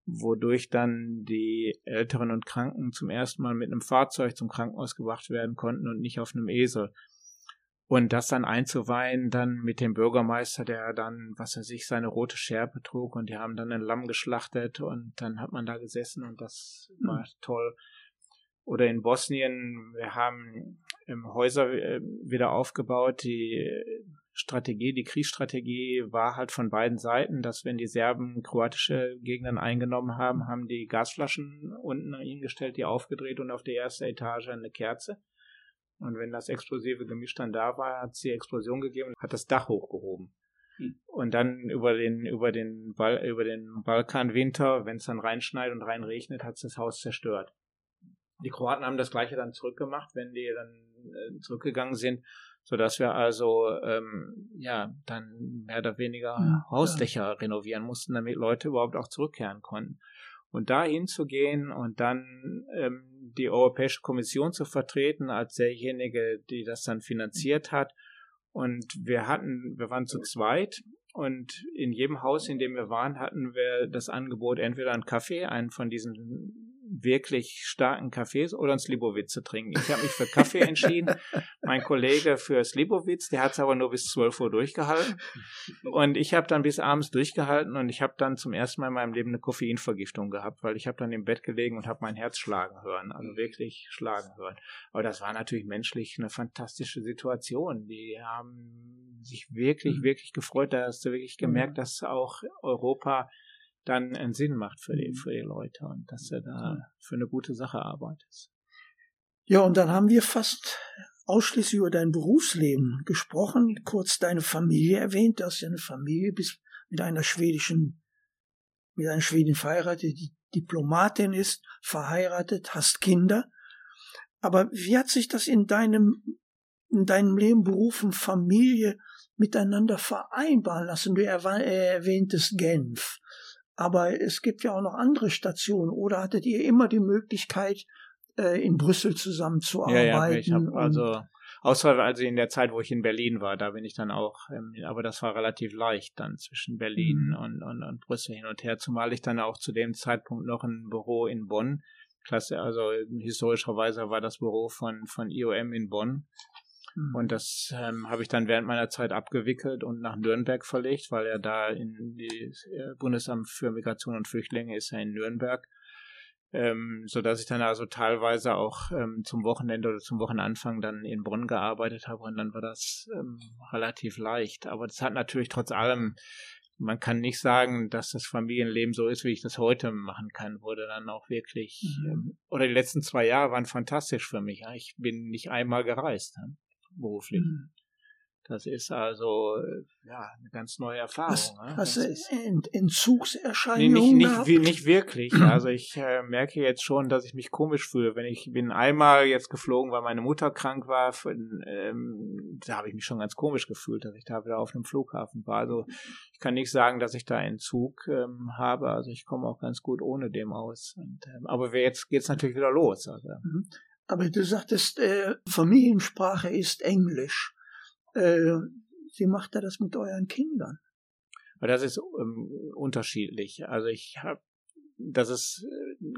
wodurch dann die Älteren und Kranken zum ersten Mal mit einem Fahrzeug zum Krankenhaus gebracht werden konnten und nicht auf einem Esel. Und das dann einzuweihen, dann mit dem Bürgermeister, der dann, was er sich, seine rote Schärpe trug und die haben dann ein Lamm geschlachtet und dann hat man da gesessen und das war mhm. toll oder in Bosnien, wir haben Häuser äh, wieder aufgebaut. Die Strategie, die Kriegsstrategie war halt von beiden Seiten, dass wenn die Serben kroatische Gegenden eingenommen haben, haben die Gasflaschen unten hingestellt, die aufgedreht und auf der ersten Etage eine Kerze. Und wenn das explosive Gemisch dann da war, hat es die Explosion gegeben, hat das Dach hochgehoben. Hm. Und dann über den, über den, Bal über den Balkanwinter, wenn es dann reinschneit und reinregnet, hat es das Haus zerstört. Die Kroaten haben das gleiche dann zurückgemacht, wenn die dann äh, zurückgegangen sind, so dass wir also ähm, ja dann mehr oder weniger ja, Hausdächer ja. renovieren mussten, damit Leute überhaupt auch zurückkehren konnten. Und da hinzugehen und dann ähm, die Europäische Kommission zu vertreten als derjenige, die das dann finanziert hat. Und wir hatten, wir waren zu zweit Und in jedem Haus, in dem wir waren, hatten wir das Angebot, entweder einen Kaffee, einen von diesen wirklich starken Kaffees oder ein Slibowitz zu trinken. Ich habe mich für Kaffee entschieden. Mein Kollege für Slibowitz, der hat es aber nur bis 12 Uhr durchgehalten. Und ich habe dann bis abends durchgehalten und ich habe dann zum ersten Mal in meinem Leben eine Koffeinvergiftung gehabt, weil ich habe dann im Bett gelegen und habe mein Herz schlagen hören, also wirklich schlagen hören. Aber das war natürlich menschlich eine fantastische Situation. Die haben sich wirklich, mhm. wirklich gefreut. Da hast du wirklich gemerkt, dass auch Europa dann einen Sinn macht für die, mhm. für die Leute und dass er da für eine gute Sache arbeitet. Ja, und dann haben wir fast ausschließlich über dein Berufsleben gesprochen, kurz deine Familie erwähnt, du hast ja eine Familie, bist mit einer schwedischen, mit einer Schwedin verheiratet, die Diplomatin ist, verheiratet, hast Kinder. Aber wie hat sich das in deinem, in deinem Leben, Beruf und Familie miteinander vereinbaren lassen? Du erwähntest Genf. Aber es gibt ja auch noch andere Stationen. Oder hattet ihr immer die Möglichkeit, äh, in Brüssel zusammenzuarbeiten? Ja, ja, ich habe also außer also in der Zeit, wo ich in Berlin war, da bin ich dann auch, ähm, aber das war relativ leicht dann zwischen Berlin mhm. und, und, und Brüssel hin und her, zumal ich dann auch zu dem Zeitpunkt noch ein Büro in Bonn Klasse, also historischerweise war das Büro von, von IOM in Bonn Mhm. Und das ähm, habe ich dann während meiner Zeit abgewickelt und nach Nürnberg verlegt, weil er da in die äh, Bundesamt für Migration und Flüchtlinge ist ja in Nürnberg. Ähm, so dass ich dann also teilweise auch ähm, zum Wochenende oder zum Wochenanfang dann in Bonn gearbeitet habe und dann war das ähm, relativ leicht. Aber das hat natürlich trotz allem, man kann nicht sagen, dass das Familienleben so ist, wie ich das heute machen kann, wurde dann auch wirklich, mhm. ähm, oder die letzten zwei Jahre waren fantastisch für mich. Ja. Ich bin nicht einmal gereist. Ja beruflich. Mhm. Das ist also ja eine ganz neue Erfahrung. Was, ne? was ist Entzugserscheinungen? Nee, nicht, nicht, nicht wirklich. Also ich äh, merke jetzt schon, dass ich mich komisch fühle. Wenn ich bin einmal jetzt geflogen, weil meine Mutter krank war, für, ähm, da habe ich mich schon ganz komisch gefühlt, dass ich da wieder auf einem Flughafen war. Also ich kann nicht sagen, dass ich da Entzug ähm, habe. Also ich komme auch ganz gut ohne dem aus. Und, ähm, aber jetzt geht's natürlich wieder los. Also. Mhm. Aber du sagtest, äh, Familiensprache ist Englisch. Äh, wie macht er das mit euren Kindern? Das ist ähm, unterschiedlich. Also ich habe, das ist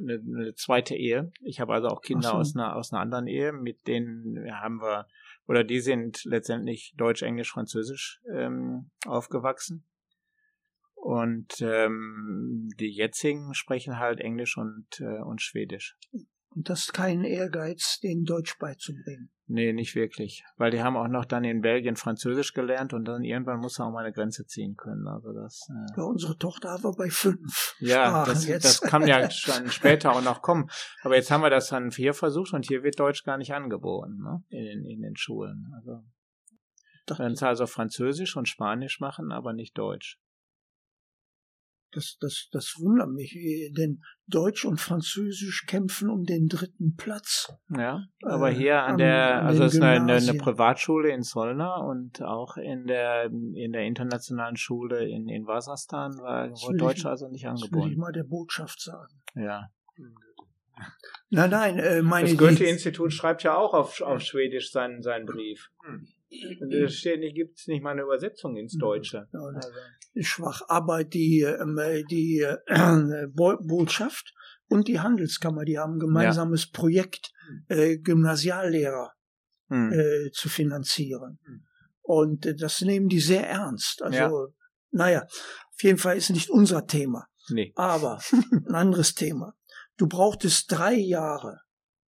eine, äh, eine, zweite Ehe. Ich habe also auch Kinder so. aus einer aus einer anderen Ehe, mit denen haben wir oder die sind letztendlich Deutsch, Englisch, Französisch ähm, aufgewachsen. Und ähm, die jetzigen sprechen halt Englisch und, äh, und Schwedisch. Und das ist kein Ehrgeiz, denen Deutsch beizubringen. Nee, nicht wirklich. Weil die haben auch noch dann in Belgien Französisch gelernt und dann irgendwann muss er auch mal eine Grenze ziehen können. Also das. Äh ja, unsere Tochter aber bei fünf. Ja, das, jetzt. das kann ja schon später auch noch kommen. Aber jetzt haben wir das dann hier versucht und hier wird Deutsch gar nicht angeboten, ne? In, in den Schulen. Also. Dann also Französisch und Spanisch machen, aber nicht Deutsch. Das, das, das wundert mich, denn Deutsch und Französisch kämpfen um den dritten Platz. Ja, aber hier äh, an der, also es ist eine, eine, Privatschule in Solna und auch in der, in der internationalen Schule in, in Wasserstan war, wurde Deutsch ich, also nicht angeboten. Das will ich mal der Botschaft sagen. Ja. Nein, nein, äh, meine Das Goethe-Institut schreibt ja auch auf, auf Schwedisch seinen, seinen Brief. Hm. Steht nicht, gibt es nicht mal eine Übersetzung ins Deutsche. Ja, also schwach. Aber die, ähm, die äh, Botschaft und die Handelskammer, die haben ein gemeinsames ja. Projekt, äh, Gymnasiallehrer hm. äh, zu finanzieren. Hm. Und äh, das nehmen die sehr ernst. Also, ja. naja, auf jeden Fall ist nicht unser Thema. Nee. Aber ein anderes Thema. Du brauchtest drei Jahre,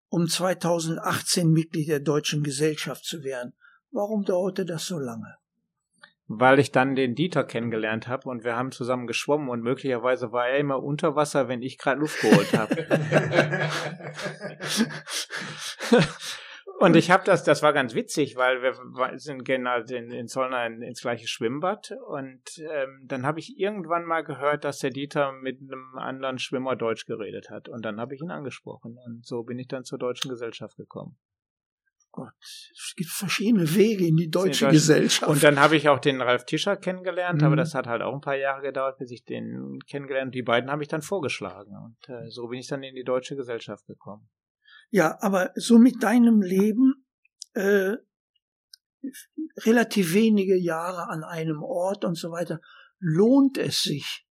um 2018 Mitglied der Deutschen Gesellschaft zu werden. Warum dauerte das so lange? Weil ich dann den Dieter kennengelernt habe und wir haben zusammen geschwommen und möglicherweise war er immer unter Wasser, wenn ich gerade Luft geholt habe. und ich habe das, das war ganz witzig, weil wir sind halt in, in Zollner ins gleiche Schwimmbad und ähm, dann habe ich irgendwann mal gehört, dass der Dieter mit einem anderen Schwimmer Deutsch geredet hat und dann habe ich ihn angesprochen und so bin ich dann zur deutschen Gesellschaft gekommen. Gott, es gibt verschiedene Wege in die deutsche in Gesellschaft. Und dann habe ich auch den Ralf Tischer kennengelernt, mhm. aber das hat halt auch ein paar Jahre gedauert, bis ich den kennengelernt. Die beiden habe ich dann vorgeschlagen und äh, so bin ich dann in die deutsche Gesellschaft gekommen. Ja, aber so mit deinem Leben, äh, relativ wenige Jahre an einem Ort und so weiter, lohnt es sich,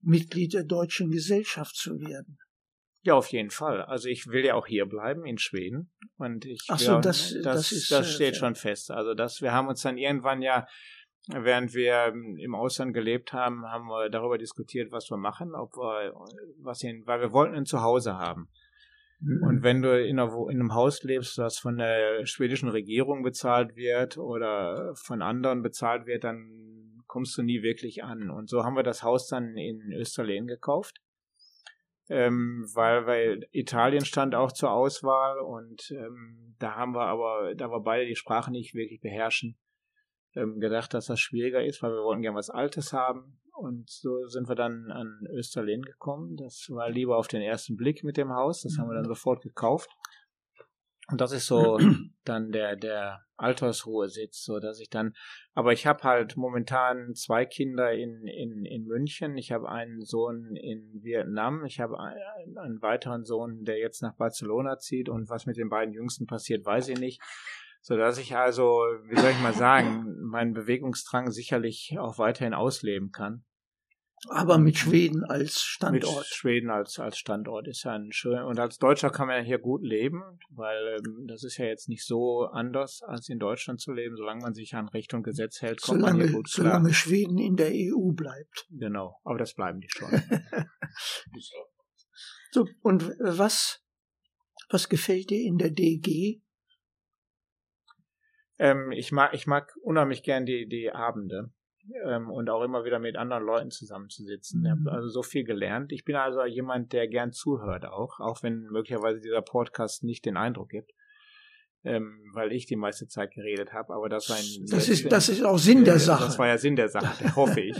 Mitglied der deutschen Gesellschaft zu werden. Ja, auf jeden Fall. Also ich will ja auch hier bleiben in Schweden und ich Ach so, ja, das, das, das, ist, das äh, steht schon fest. Also das, wir haben uns dann irgendwann ja, während wir im Ausland gelebt haben, haben wir darüber diskutiert, was wir machen, ob wir was hin, weil wir wollten ein Zuhause haben. Mhm. Und wenn du in, einer, in einem Haus lebst, das von der schwedischen Regierung bezahlt wird oder von anderen bezahlt wird, dann kommst du nie wirklich an. Und so haben wir das Haus dann in Österlen gekauft, ähm, weil, weil Italien stand auch zur Auswahl und ähm, da haben wir aber, da wir beide die Sprache nicht wirklich beherrschen, ähm, gedacht, dass das schwieriger ist, weil wir wollten gern was Altes haben. Und so sind wir dann an Österlen gekommen. Das war lieber auf den ersten Blick mit dem Haus. Das haben wir dann sofort gekauft. Und das ist so dann der, der Altersruhesitz, so dass ich dann, aber ich habe halt momentan zwei Kinder in, in, in München. Ich habe einen Sohn in Vietnam. Ich habe einen, einen weiteren Sohn, der jetzt nach Barcelona zieht. Und was mit den beiden Jüngsten passiert, weiß ich nicht. So dass ich also, wie soll ich mal sagen, meinen Bewegungsdrang sicherlich auch weiterhin ausleben kann. Aber mit Schweden als Mit Standort. Schweden als, als Standort ist ja ein schön. Und als Deutscher kann man ja hier gut leben, weil ähm, das ist ja jetzt nicht so anders, als in Deutschland zu leben. Solange man sich an Recht und Gesetz hält, kommt man hier Solange, gut klar. solange Schweden in der EU bleibt. Genau, aber das bleiben die schon. So, und was, was gefällt dir in der DG? ähm, ich mag, ich mag unheimlich gern die, die Abende. Ähm, und auch immer wieder mit anderen Leuten zusammenzusitzen. Ich Mhm. habe also so viel gelernt. Ich bin also jemand, der gern zuhört auch, auch wenn möglicherweise dieser Podcast nicht den Eindruck gibt, ähm, weil ich die meiste Zeit geredet habe. Aber das war ein Das ist, das ist auch Sinn der Äh, Sache. Das war ja Sinn der Sache, hoffe ich.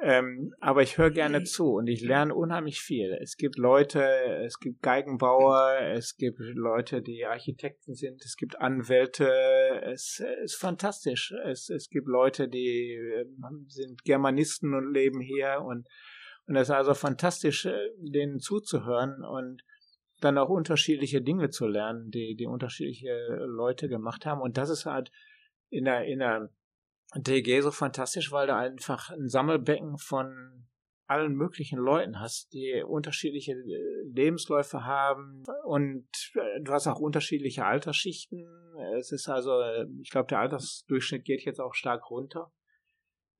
ähm, aber ich höre gerne zu und ich lerne unheimlich viel. Es gibt Leute, es gibt Geigenbauer, es gibt Leute, die Architekten sind, es gibt Anwälte, es ist fantastisch. Es, es gibt Leute, die ähm, sind Germanisten und leben hier und und es ist also fantastisch, äh, denen zuzuhören und dann auch unterschiedliche Dinge zu lernen, die, die unterschiedliche Leute gemacht haben. Und das ist halt in der, in der DG so fantastisch, weil du einfach ein Sammelbecken von allen möglichen Leuten hast, die unterschiedliche äh, Lebensläufe haben und äh, du hast auch unterschiedliche Altersschichten. Es ist also, äh, ich glaube, der Altersdurchschnitt geht jetzt auch stark runter,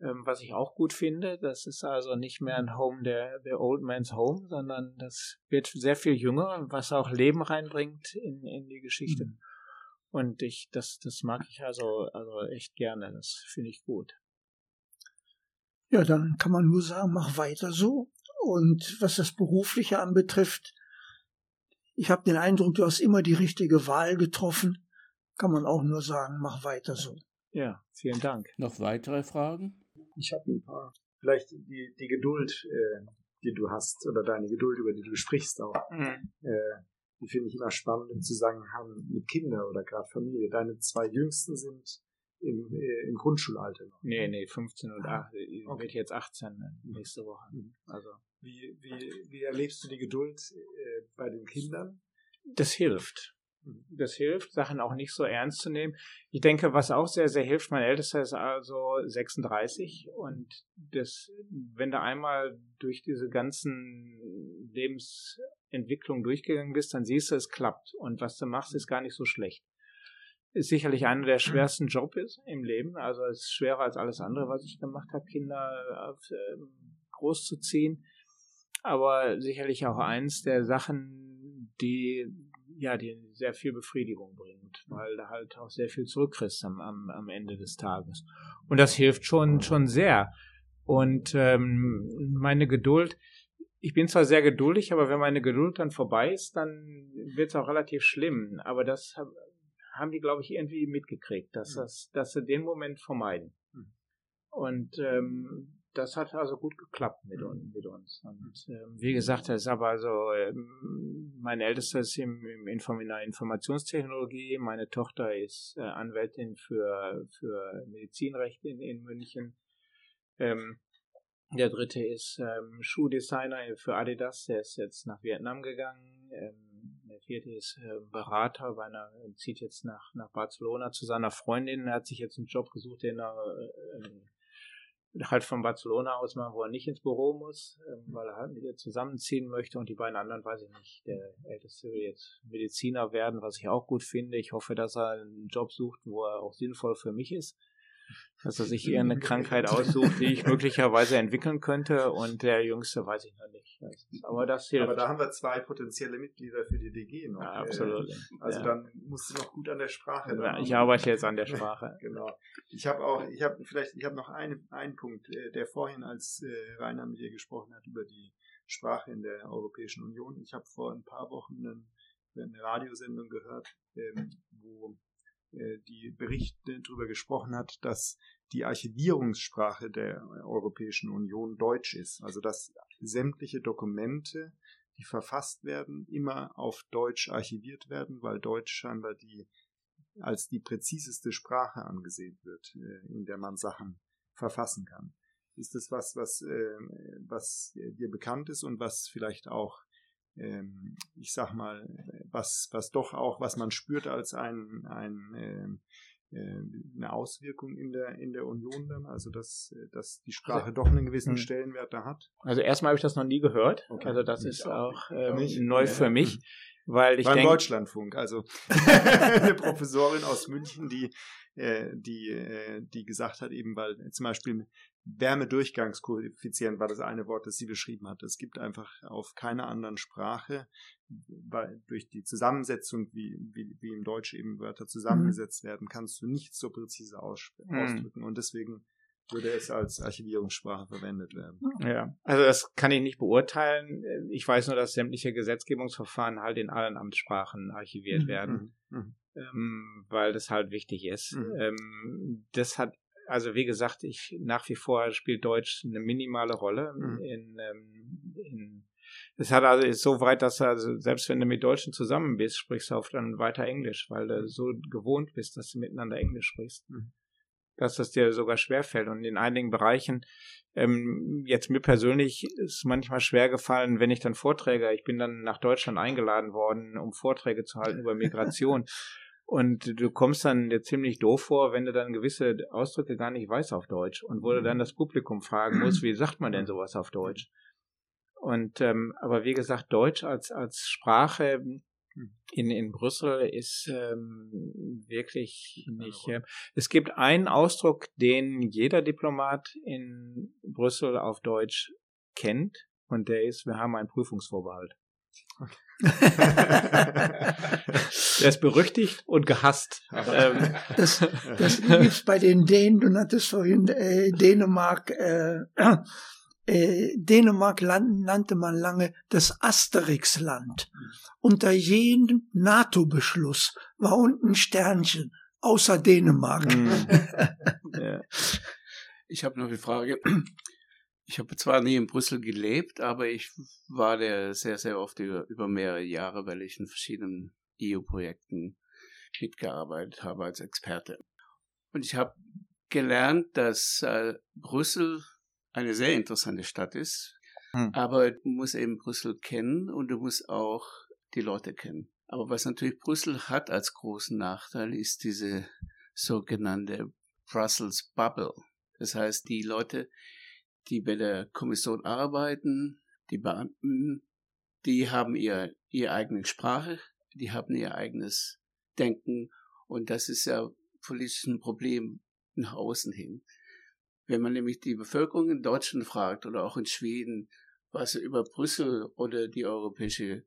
ähm, was ich auch gut finde. Das ist also nicht mehr ein Home der, der Old Man's Home, sondern das wird sehr viel jünger, was auch Leben reinbringt in, in die Geschichte. Und ich, das, das mag ich also, also echt gerne. Das finde ich gut. Ja, dann kann man nur sagen, mach weiter so. Und was das Berufliche anbetrifft, ich habe den Eindruck, du hast immer die richtige Wahl getroffen. Kann man auch nur sagen, mach weiter so. Ja, vielen Dank. Noch weitere Fragen? Ich habe ein paar. Vielleicht die, die Geduld, äh, die du hast, oder deine Geduld, über die du sprichst auch. Äh, die finde ich immer spannend im Zusammenhang mit Kindern oder gerade Familie. Deine zwei Jüngsten sind im, äh, im Grundschulalter noch. Nee, nee, 15 und 8, ich Okay. wird jetzt 18 nächste Woche. Mhm. Also, Wie, wie, wie erlebst du die Geduld äh, bei den Kindern? das hilft. Das hilft, Sachen auch nicht so ernst zu nehmen. Ich denke, was auch sehr, sehr hilft, mein Ältester ist also 36 und das, wenn du einmal durch diese ganzen Lebensentwicklungen durchgegangen bist, dann siehst du, es klappt. Und was du machst, ist gar nicht so schlecht. Ist sicherlich einer der schwersten Jobs im Leben. Also es ist schwerer als alles andere, was ich gemacht habe, Kinder ähm, großzuziehen. Aber sicherlich auch eins der Sachen, die ja, die sehr viel Befriedigung bringt, weil du halt auch sehr viel zurückkriegst am, am, am Ende des Tages. Und das hilft schon, schon sehr. Und ähm, meine Geduld, ich bin zwar sehr geduldig, aber wenn meine Geduld dann vorbei ist, dann wird es auch relativ schlimm. Aber das hab, haben die, glaube ich, irgendwie mitgekriegt, dass, das, dass sie den Moment vermeiden. Und ähm, das hat also gut geklappt mit, un mit uns. Und ähm, wie gesagt, das ist aber so, ähm, mein Ältester ist im, im Inform in der Informationstechnologie, meine Tochter ist äh, Anwältin für, für Medizinrecht in, in München. Ähm, der dritte ist ähm, Schuhdesigner für Adidas, der ist jetzt nach Vietnam gegangen. Ähm, der vierte ist äh, Berater, weil er zieht jetzt nach, nach Barcelona zu seiner Freundin. Er hat sich jetzt einen Job gesucht, den er äh, halt von Barcelona aus machen, wo er nicht ins Büro muss, äh, weil er halt mit ihr zusammenziehen möchte. Und die beiden anderen weiß ich nicht. Der Älteste will jetzt Mediziner werden, was ich auch gut finde. Ich hoffe, dass er einen Job sucht, wo er auch sinnvoll für mich ist dass er sich eher eine Krankheit aussucht, die ich möglicherweise entwickeln könnte und der Jüngste weiß ich noch nicht. Aber das hilft. Aber da haben wir zwei potenzielle Mitglieder für die DG noch. Ja, absolut. Also ja. dann musst du noch gut an der Sprache. Ja, ich arbeite jetzt an der Sprache. genau. Ich habe auch, ich habe vielleicht, ich habe noch einen, einen Punkt, äh, der vorhin, als äh, Rainer mit dir gesprochen hat über die Sprache in der Europäischen Union. Ich habe vor ein paar Wochen eine Radiosendung gehört, ähm, wo die Berichte darüber gesprochen hat, dass die Archivierungssprache der Europäischen Union Deutsch ist. Also dass sämtliche Dokumente, die verfasst werden, immer auf Deutsch archiviert werden, weil Deutsch scheinbar die als die präziseste Sprache angesehen wird, äh, in der man Sachen verfassen kann. Ist das was, was, äh, was dir bekannt ist und was vielleicht auch ähm, ich sag mal, was, was doch auch, was man spürt als ein, ein ähm, äh, eine Auswirkung in der in der Union dann, also dass dass die Sprache also, doch einen gewissen hm. Stellenwert da hat. Also erstmal habe ich das noch nie gehört, okay. also das ist auch ähm, neu für mich, weil ich denke Deutschlandfunk, also eine Professorin aus München, die äh, die äh, die gesagt hat eben, weil zum Beispiel Wärmedurchgangskoeffizient war das eine Wort, das sie beschrieben hat. Es gibt einfach auf keiner anderen Sprache, weil durch die Zusammensetzung, wie, wie, wie im Deutsch eben Wörter zusammengesetzt mhm. werden, kannst du nicht so präzise mhm. ausdrücken. Und deswegen würde es als Archivierungssprache verwendet werden. Ja, also das kann ich nicht beurteilen. Ich weiß nur, dass sämtliche Gesetzgebungsverfahren halt in allen Amtssprachen archiviert mhm. werden, mhm. mhm. ähm, weil das halt wichtig ist. Mhm. Ähm, das hat also wie gesagt, ich nach wie vor spielt Deutsch eine minimale Rolle mhm. in, ähm, in es hat also ist so weit, dass also selbst wenn du mit Deutschen zusammen bist, sprichst du oft dann weiter Englisch, weil du so gewohnt bist, dass du miteinander Englisch sprichst. Mhm. Dass das dir sogar schwerfällt. Und in einigen Bereichen, ähm, jetzt mir persönlich ist manchmal schwer gefallen, wenn ich dann Vorträge, ich bin dann nach Deutschland eingeladen worden, um Vorträge zu halten über Migration. Und du kommst dann dir ziemlich doof vor, wenn du dann gewisse Ausdrücke gar nicht weißt auf Deutsch und wo du dann das Publikum fragen musst, wie sagt man denn sowas auf Deutsch? Und ähm, aber wie gesagt, Deutsch als als Sprache in in Brüssel ist ähm, wirklich nicht. Äh, es gibt einen Ausdruck, den jeder Diplomat in Brüssel auf Deutsch kennt, und der ist: Wir haben einen Prüfungsvorbehalt. Okay. er ist berüchtigt und gehasst. Ähm, das, das gibt's bei den Dänen, du nanntest vorhin äh, Dänemark, äh, äh, Dänemark nannte man lange das Asterix-Land. Unter jedem NATO-Beschluss war unten ein Sternchen, außer Dänemark. Mhm. ja. Ich habe noch eine Frage. Ich habe zwar nie in Brüssel gelebt, aber ich war der sehr, sehr oft über, über mehrere Jahre, weil ich in verschiedenen EU-Projekten mitgearbeitet habe als Experte. Und ich habe gelernt, dass äh, Brüssel eine sehr interessante Stadt ist, hm. aber du musst eben Brüssel kennen und du musst auch die Leute kennen. Aber was natürlich Brüssel hat als großen Nachteil, ist diese sogenannte Brussels Bubble. Das heißt, die Leute, die bei der Kommission arbeiten, die Beamten, die haben ihr, ihre eigene Sprache, die haben ihr eigenes Denken und das ist ja politisch ein Problem nach außen hin. Wenn man nämlich die Bevölkerung in Deutschland fragt oder auch in Schweden, was sie über Brüssel oder die Europäische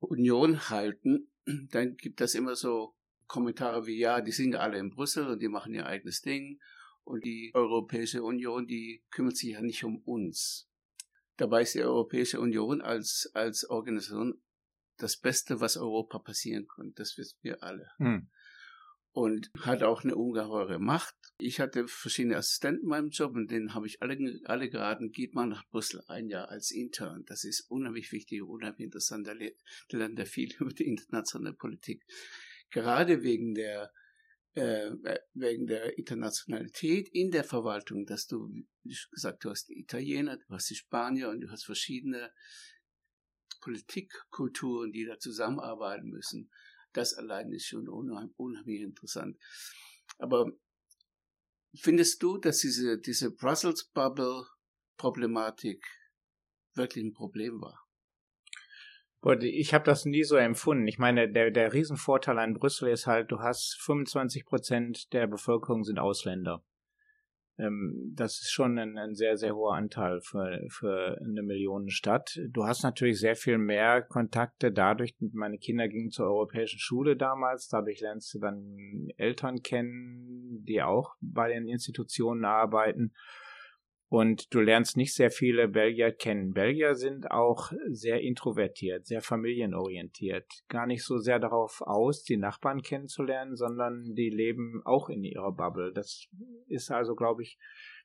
Union halten, dann gibt das immer so Kommentare wie, ja, die sind ja alle in Brüssel und die machen ihr eigenes Ding und die Europäische Union, die kümmert sich ja nicht um uns. Dabei ist die Europäische Union als, als Organisation das Beste, was Europa passieren kann. Das wissen wir alle. Hm. Und hat auch eine ungeheure Macht. Ich hatte verschiedene Assistenten in meinem Job und denen habe ich alle, alle geraten, geht mal nach Brüssel ein Jahr als Intern. Das ist unheimlich wichtig, unheimlich interessant. Da lernt er viel über die internationale Politik. Gerade wegen der äh, wegen der Internationalität in der Verwaltung, dass du, wie gesagt, du hast die Italiener, du hast die Spanier und du hast verschiedene Politikkulturen, die da zusammenarbeiten müssen. Das allein ist schon unheimlich interessant. Aber findest du, dass diese, diese Brussels Bubble Problematik wirklich ein Problem war? Ich habe das nie so empfunden. Ich meine, der, der Riesenvorteil an Brüssel ist halt, du hast 25 Prozent der Bevölkerung sind Ausländer. Ähm, das ist schon ein, ein, sehr, sehr hoher Anteil für, für eine Millionenstadt. Du hast natürlich sehr viel mehr Kontakte dadurch, meine Kinder gingen zur europäischen Schule damals, dadurch lernst du dann Eltern kennen, die auch bei den Institutionen arbeiten und du lernst nicht sehr viele Belgier kennen. Belgier sind auch sehr introvertiert, sehr familienorientiert, gar nicht so sehr darauf aus, die Nachbarn kennenzulernen, sondern die leben auch in ihrer Bubble. Das ist also, glaube ich,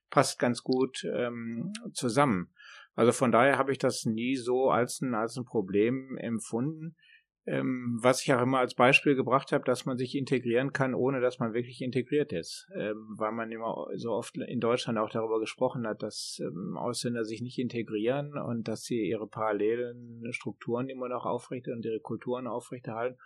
passt ganz gut ähm, zusammen. Also von daher habe ich das nie so als ein, als ein Problem empfunden ähm, was ich auch immer als Beispiel gebracht habe, dass man sich integrieren kann, ohne dass man wirklich integriert ist. Ähm, weil man immer so oft in Deutschland auch darüber gesprochen hat, dass ähm, Ausländer sich nicht integrieren und dass sie ihre parallelen Strukturen immer noch aufrecht und ihre Kulturen aufrechterhalten.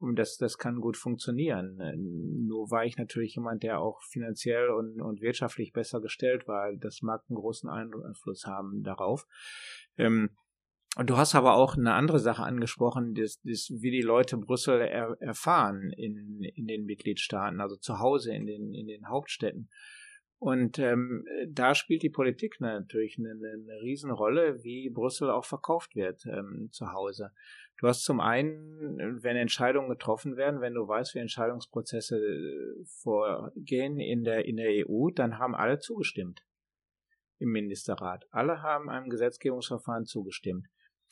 Und das, das kann gut funktionieren. Ähm, nur war ich natürlich jemand, der auch finanziell und, und wirtschaftlich besser gestellt war. Das mag einen großen Einfluss haben darauf. Ähm, und du hast aber auch eine andere Sache angesprochen, das, das, wie die Leute Brüssel er, erfahren in, in den Mitgliedstaaten, also zu Hause in den, in den Hauptstädten. Und ähm, da spielt die Politik natürlich eine, eine Riesenrolle, wie Brüssel auch verkauft wird ähm, zu Hause. Du hast zum einen, wenn Entscheidungen getroffen werden, wenn du weißt, wie Entscheidungsprozesse äh, vorgehen in der, in der EU, dann haben alle zugestimmt im Ministerrat. Alle haben einem Gesetzgebungsverfahren zugestimmt.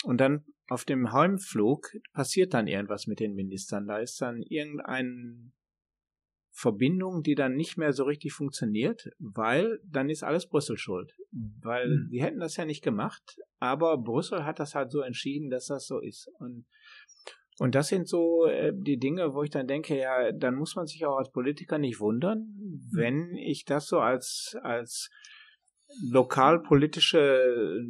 Und dann auf dem Heimflug passiert dann irgendwas mit den Ministern. Da ist dann irgendeine Verbindung, die dann nicht mehr so richtig funktioniert, weil dann ist alles Brüssel schuld. Weil mhm. die hätten das ja nicht gemacht, aber Brüssel hat das halt so entschieden, dass das so ist. Und und das sind so äh, die Dinge, wo ich dann denke, ja, dann muss man sich auch als Politiker nicht wundern, mhm. wenn ich das so als als lokalpolitische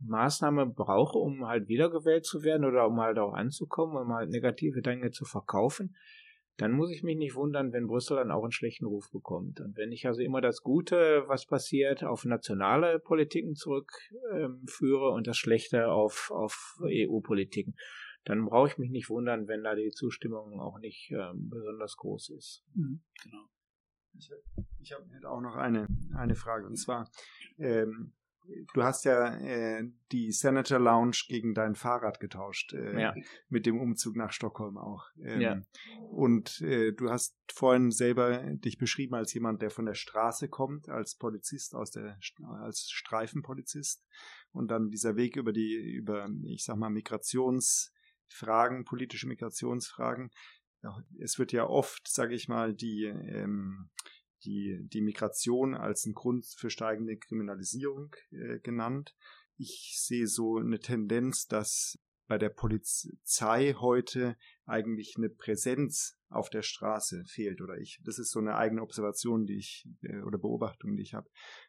Maßnahme brauche, um halt wiedergewählt zu werden oder um halt auch anzukommen, um halt negative Dinge zu verkaufen, dann muss ich mich nicht wundern, wenn Brüssel dann auch einen schlechten Ruf bekommt. Und wenn ich also immer das Gute, was passiert, auf nationale Politiken zurückführe ähm, und das Schlechte auf, auf EU-Politiken, dann brauche ich mich nicht wundern, wenn da die Zustimmung auch nicht ähm, besonders groß ist. Mhm. Genau. Ich, habe auch noch eine, eine Frage und zwar, ähm, du hast ja äh, die Senator Lounge gegen dein Fahrrad getauscht, äh, ja. mit dem Umzug nach Stockholm auch. Ähm, ja. Und äh, du hast vorhin selber dich beschrieben als jemand, der von der Straße kommt, als Polizist, aus der, als Streifenpolizist. Und dann dieser Weg über die, über, ich sag mal, Migrationsfragen, politische Migrationsfragen es wird ja oft, sage ich mal, die, ähm, die, die Migration als ein Grund für steigende Kriminalisierung äh, genannt. Ich sehe so eine Tendenz, dass bei der Polizei heute eigentlich eine Präsenz auf der Straße fehlt oder ich das ist so eine eigene Observation, die ich äh, oder Beobachtung, die ich habe,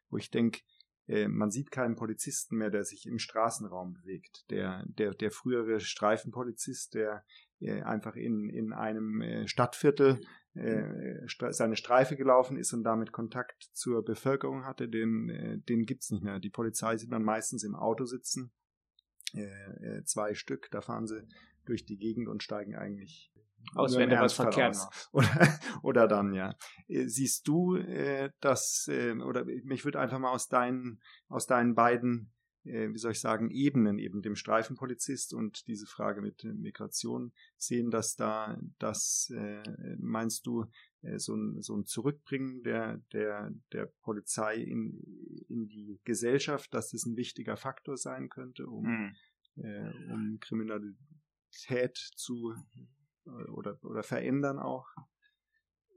wo ich denke, äh, man sieht keinen Polizisten mehr, der sich im Straßenraum bewegt. Der, der, der frühere Streifenpolizist, der einfach in, in einem äh, Stadtviertel äh, seine Streife gelaufen ist und damit Kontakt zur Bevölkerung hatte, den, äh, den gibt's nicht mehr. Die Polizei sieht man meistens im Auto sitzen, äh, zwei Stück, da fahren sie durch die Gegend und steigen eigentlich aus, wenn da was verkehrt. Oder, oder dann, ja. Siehst du äh, das, äh, oder mich würde einfach mal aus deinen, aus deinen beiden äh, wie soll ich sagen, Ebenen, eben dem Streifenpolizist und diese Frage mit Migration sehen, dass da, das, äh, meinst du, äh, so, ein, so ein Zurückbringen der, der, der Polizei in, in die Gesellschaft, dass das ein wichtiger Faktor sein könnte, um, mhm. äh, um Kriminalität zu äh, oder, oder verändern auch?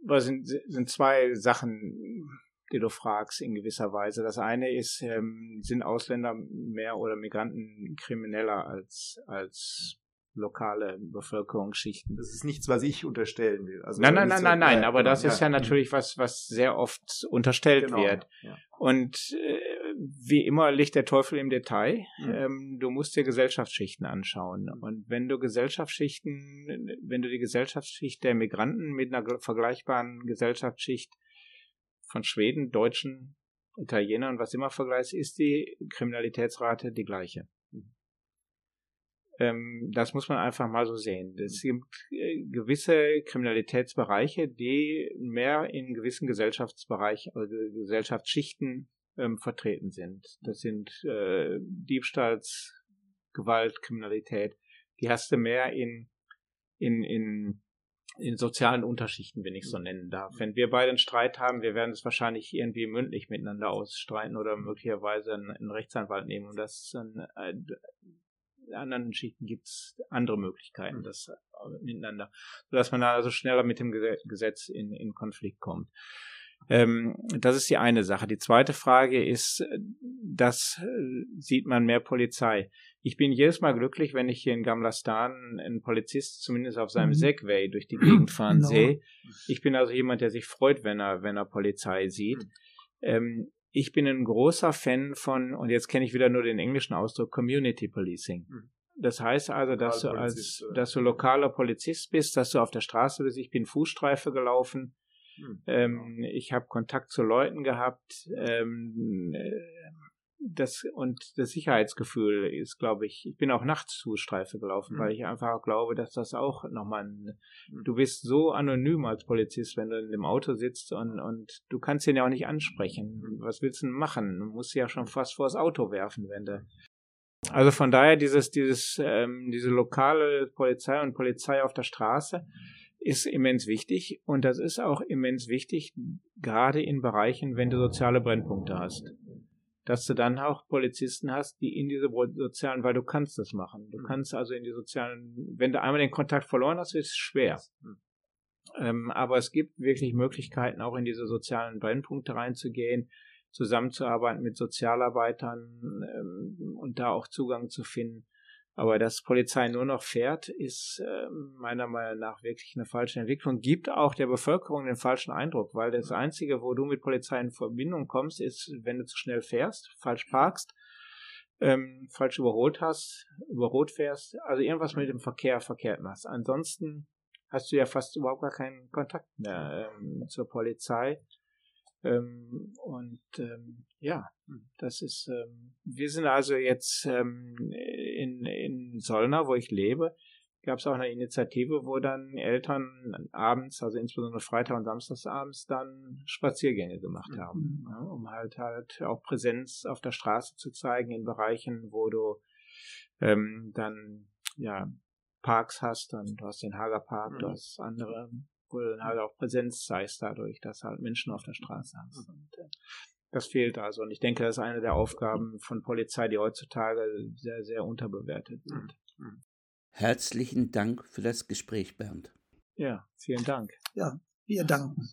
Was sind, sind zwei Sachen, die du fragst in gewisser Weise. Das eine ist, ähm, sind Ausländer mehr oder Migranten krimineller als, als lokale Bevölkerungsschichten. Das ist nichts, was ich unterstellen will. Also nein, nein, nein, nein, nein, aber das ist ja natürlich was, was sehr oft unterstellt genau, wird. Und äh, wie immer liegt der Teufel im Detail. Mhm. Ähm, du musst dir Gesellschaftsschichten anschauen. Und wenn du Gesellschaftsschichten, wenn du die Gesellschaftsschicht der Migranten mit einer vergleichbaren Gesellschaftsschicht von Schweden, Deutschen, Italienern, was immer vergleichst, ist die Kriminalitätsrate die gleiche. Ähm, das muss man einfach mal so sehen. Es gibt äh, gewisse Kriminalitätsbereiche, die mehr in gewissen Gesellschaftsbereichen, also Gesellschaftsschichten ähm, vertreten sind. Das sind äh, Diebstahls, Gewalt, Kriminalität. Die hast du mehr in, in, in, in sozialen Unterschichten, wenn ich so nennen darf. Wenn wir beide einen Streit haben, wir werden es wahrscheinlich irgendwie mündlich miteinander ausstreiten oder möglicherweise einen, einen Rechtsanwalt nehmen und das äh, in anderen Schichten gibt es andere Möglichkeiten, das äh, miteinander, sodass man da also schneller mit dem Gesetz in, in Konflikt kommt. Ähm, das ist die eine Sache. Die zweite Frage ist, das äh, sieht man mehr Polizei. Ich bin jedes Mal glücklich, wenn ich hier in Gamlastan einen Polizist zumindest auf seinem mhm. Segway durch die Gegend fahren no. sehe. Ich bin also jemand, der sich freut, wenn er, wenn er Polizei sieht. Mhm. Ähm, ich bin ein großer Fan von, und jetzt kenne ich wieder nur den englischen Ausdruck, Community Policing. Mhm. Das heißt also, dass du als, dass du lokaler Polizist bist, dass du auf der Straße bist. Ich bin Fußstreife gelaufen. Hm. Ähm, ich habe Kontakt zu Leuten gehabt. Ähm, äh, das und das Sicherheitsgefühl ist, glaube ich, ich bin auch nachts Fußstreife gelaufen, mhm. weil ich einfach glaube, dass das auch nochmal ein, hm. du bist so anonym als Polizist, wenn du in dem Auto sitzt und, und du kannst ihn ja auch nicht ansprechen. Hm. Was willst du denn machen? Du musst ja schon fast vors Auto werfen, wenn du also von daher dieses, dieses, ähm, diese lokale Polizei und Polizei auf der Straße ist immens wichtig und das ist auch immens wichtig, gerade in Bereichen, wenn du soziale Brennpunkte hast. Dass du dann auch Polizisten hast, die in diese sozialen, weil du kannst das machen. Du kannst also in die sozialen, wenn du einmal den Kontakt verloren hast, ist es schwer. Ähm, aber es gibt wirklich Möglichkeiten, auch in diese sozialen Brennpunkte reinzugehen zusammenzuarbeiten mit Sozialarbeitern ähm, und da auch Zugang zu finden. Aber dass Polizei nur noch fährt, ist äh, meiner Meinung nach wirklich eine falsche Entwicklung. Gibt auch der Bevölkerung den falschen Eindruck, weil das Einzige, wo du mit Polizei in Verbindung kommst, ist, wenn du zu schnell fährst, falsch parkst, ähm, falsch überholt hast, über fährst, also irgendwas mit dem Verkehr verkehrt machst. Ansonsten hast du ja fast überhaupt gar keinen Kontakt mehr ähm, zur Polizei. Ähm, und ähm, ja, das ist, ähm, wir sind also jetzt ähm, in, in Solna, wo ich lebe, gab es auch eine Initiative, wo dann Eltern abends, also insbesondere Freitag und Samstagsabends, dann Spaziergänge gemacht mhm. haben, ja, um halt halt auch Präsenz auf der Straße zu zeigen in Bereichen, wo du ähm, dann ja Parks hast, dann du hast den Hagerpark, mhm. du hast andere wo du dann halt auch Präsenz zeigst dadurch, dass halt Menschen auf der Straße hast. Und, äh, das fehlt also. Und ich denke, das ist eine der Aufgaben von Polizei, die heutzutage sehr, sehr unterbewertet sind. Herzlichen Dank für das Gespräch, Bernd. Ja, vielen Dank. Ja, wir danken.